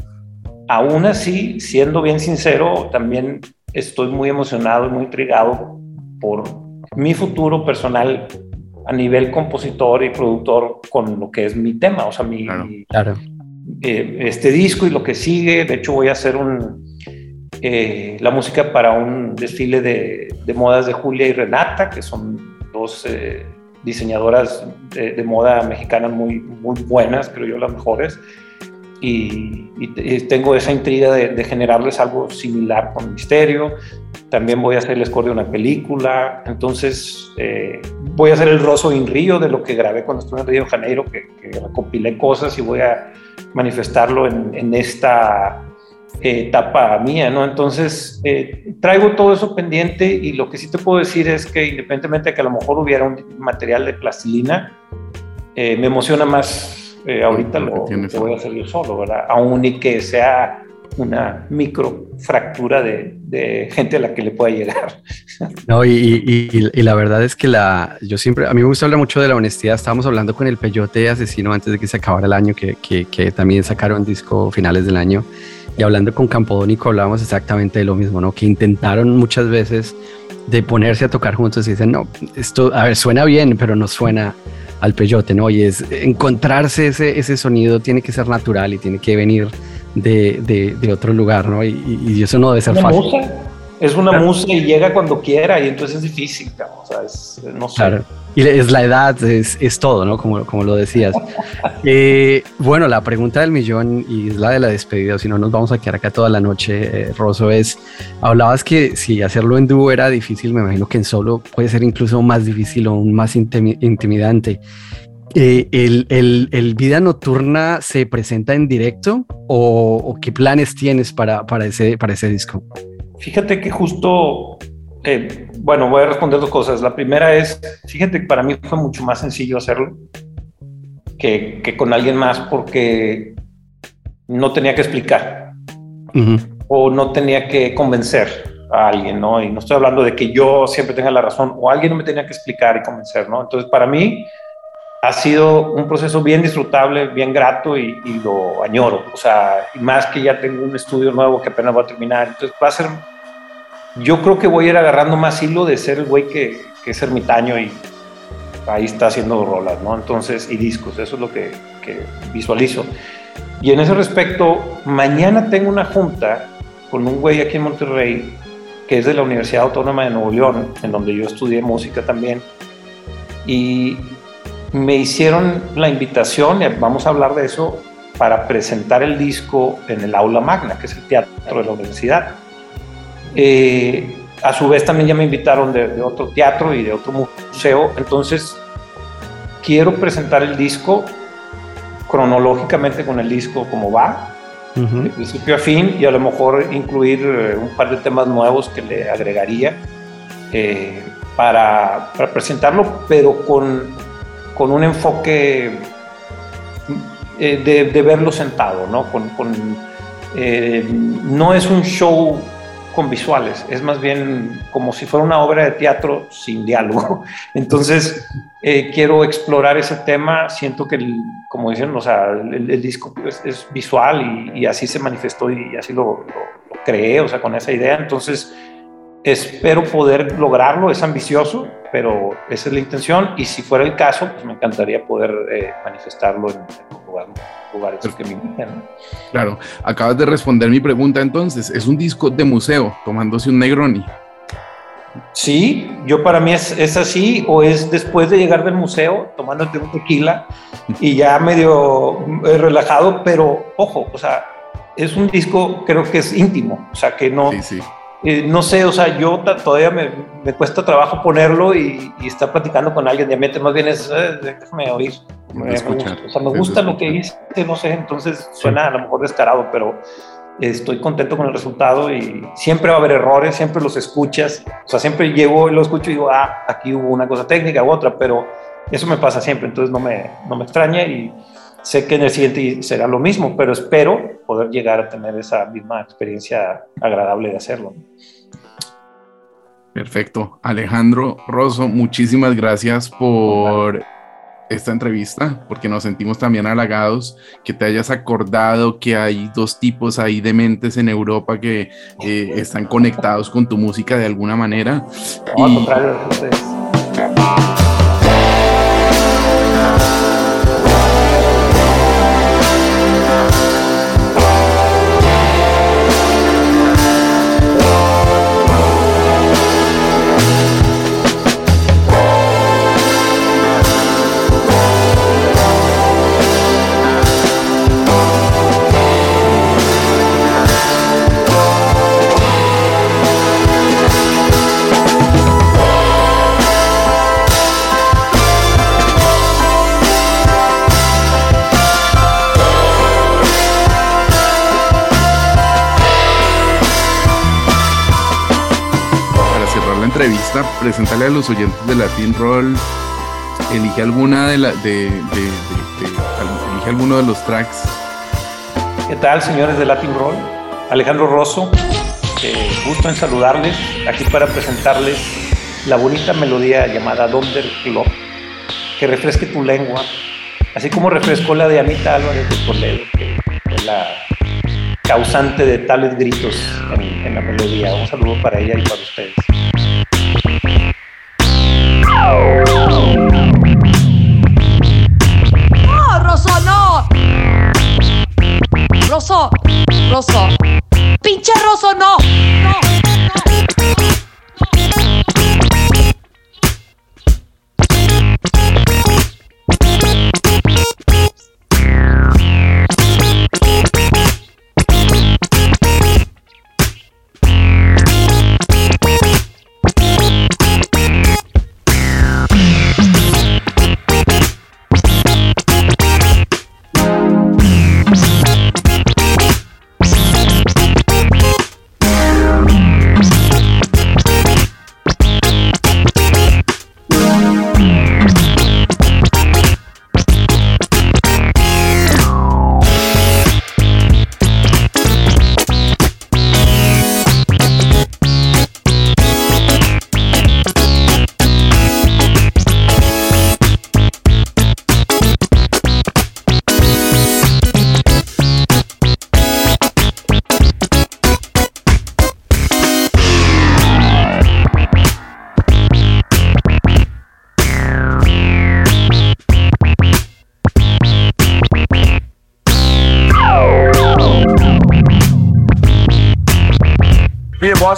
aún así, siendo bien sincero, también estoy muy emocionado y muy intrigado por mi futuro personal a nivel compositor y productor con lo que es mi tema, o sea, mi, claro. Eh, este disco y lo que sigue. De hecho, voy a hacer un, eh, la música para un desfile de, modas de Julia y Renata, que son dos eh, diseñadoras de, moda mexicana muy, muy buenas, creo yo, las mejores. Y, tengo esa intriga de, generarles algo similar con Misterio. También voy a hacer el score de una película. Entonces, voy a hacer el Rosso in Río de lo que grabé cuando estuve en Río de Janeiro, que, que recopilé cosas y voy a manifestarlo en, esta etapa mía, ¿no? Entonces, eh, traigo todo eso pendiente y lo que sí te puedo decir es que independientemente de que a lo mejor hubiera un material de plastilina, eh, me emociona más eh, ahorita lo, que voy a hacer yo solo, ¿verdad? Aún y que sea una micro fractura de, gente a la que le pueda llegar. No, y, la verdad es que la, yo siempre, a mí me gusta hablar mucho de la honestidad. Estábamos hablando con el Peyote Asesino antes de que se acabara el año, que, que, también sacaron disco finales del año. Y hablando con Campodónico hablábamos exactamente de lo mismo, ¿no? Que intentaron muchas veces de ponerse a tocar juntos y dicen, no, esto, a ver, suena bien, pero no suena al peyote, ¿no? Y es encontrarse ese, ese sonido tiene que ser natural y tiene que venir de, de, otro lugar, ¿no? Y, eso no debe ser fácil. Es una musa y llega cuando quiera y entonces es difícil, o sea, es, no sé. Claro. Y es la edad, es, es todo, ¿no? Como, como lo decías. Eh, bueno, la pregunta del millón y es la de la despedida, si no nos vamos a quedar acá toda la noche, eh, Rosso, es, hablabas que si hacerlo en dúo era difícil, me imagino que en solo puede ser incluso más difícil o más intimidante. Eh, el, el, el, Vida Nocturna se presenta en directo o, o qué planes tienes para, para, ese, para ese disco? Fíjate que justo, eh, bueno, voy a responder dos cosas. La primera es, fíjate que para mí fue mucho más sencillo hacerlo que, que con alguien más porque no tenía que explicar o no tenía que convencer a alguien, ¿no? Y no estoy hablando de que yo siempre tenga la razón o alguien no me tenía que explicar y convencer, ¿no? Entonces, para mí ha sido un proceso bien disfrutable, bien grato y, y, lo añoro. O sea, más que ya tengo un estudio nuevo que apenas va a terminar. Entonces va a ser, yo creo que voy a ir agarrando más hilo de ser el güey que, que es ermitaño y ahí está haciendo rolas, ¿no? Entonces, y discos, eso es lo que, que visualizo. Y en ese respecto, mañana tengo una junta con un güey aquí en Monterrey, que es de la Universidad Autónoma de Nuevo León, en donde yo estudié música también. Y me hicieron la invitación, y vamos a hablar de eso, para presentar el disco en el aula magna, que es el teatro de la universidad. Eh, a su vez también ya me invitaron de, otro teatro y de otro museo, entonces quiero presentar el disco cronológicamente con el disco como va, de principio a fin, y a lo mejor incluir eh, un par de temas nuevos que le agregaría eh, para, para presentarlo, pero con con un enfoque eh, de, verlo sentado, ¿no? Con, eh, no es un show con visuales, es más bien como si fuera una obra de teatro sin diálogo. Entonces, eh, quiero explorar ese tema, siento que, como dicen, o sea, el, disco es, visual y, así se manifestó y así lo, lo creé, o sea, con esa idea. Entonces, Espero poder lograrlo, es ambicioso, pero esa es la intención y si fuera el caso, pues me encantaría poder eh, manifestarlo en, lugares que me inviten. Claro, acabas de responder mi pregunta entonces, ¿es un disco de museo tomándose un Negroni? Sí, yo para mí es, es, así, o es después de llegar del museo, tomándote un tequila y ya medio eh, relajado, pero ojo, o sea, es un disco creo que es íntimo, o sea, que no, sí, sí no sé, o sea, yo todavía me, me cuesta trabajo ponerlo y, y, estar platicando con alguien. De mente, más bien es, eh, déjame oír. Me, gusta, o sea, me gusta lo que hice, no sé, entonces suena a lo mejor descarado, pero estoy contento con el resultado y siempre va a haber errores, siempre los escuchas, o sea, siempre llego y lo escucho y digo, ah, aquí hubo una cosa técnica u otra, pero eso me pasa siempre, entonces no me, no me extraña y Sé que en el siguiente será lo mismo, pero espero poder llegar a tener esa misma experiencia agradable de hacerlo. Perfecto. Alejandro Rosso, muchísimas gracias por esta entrevista, porque nos sentimos también halagados que te hayas acordado que hay dos tipos ahí de mentes en Europa que eh, están conectados con tu música de alguna manera. No, al entrevista, presentarle a los oyentes de Latin Roll, elige alguna de la, de, elige alguno de los tracks. ¿Qué tal, señores de Latin Roll? Alejandro Rosso, eh, gusto en saludarles, aquí para presentarles la bonita melodía llamada Donder Club, que refresque tu lengua, así como refrescó la de Anita Álvarez de Toledo, que fue la causante de tales gritos en, en la melodía. Un saludo para ella y para ustedes. ¡No, Rosso, no! Rosso, Rosso. ¡Pinche Rosso, no! ¡No! no.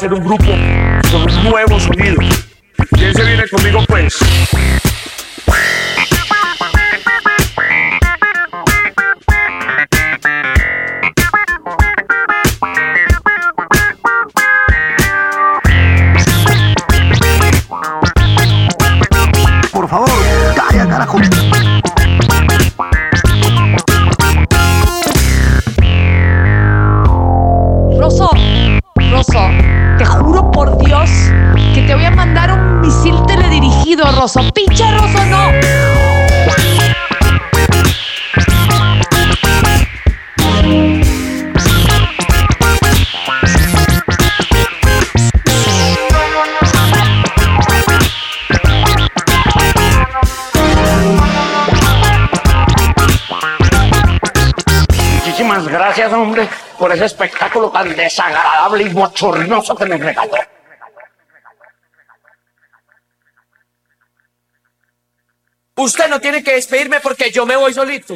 szedł grupą tan desagradable y bochornoso que me regaló. Usted no tiene que despedirme porque yo me voy solito.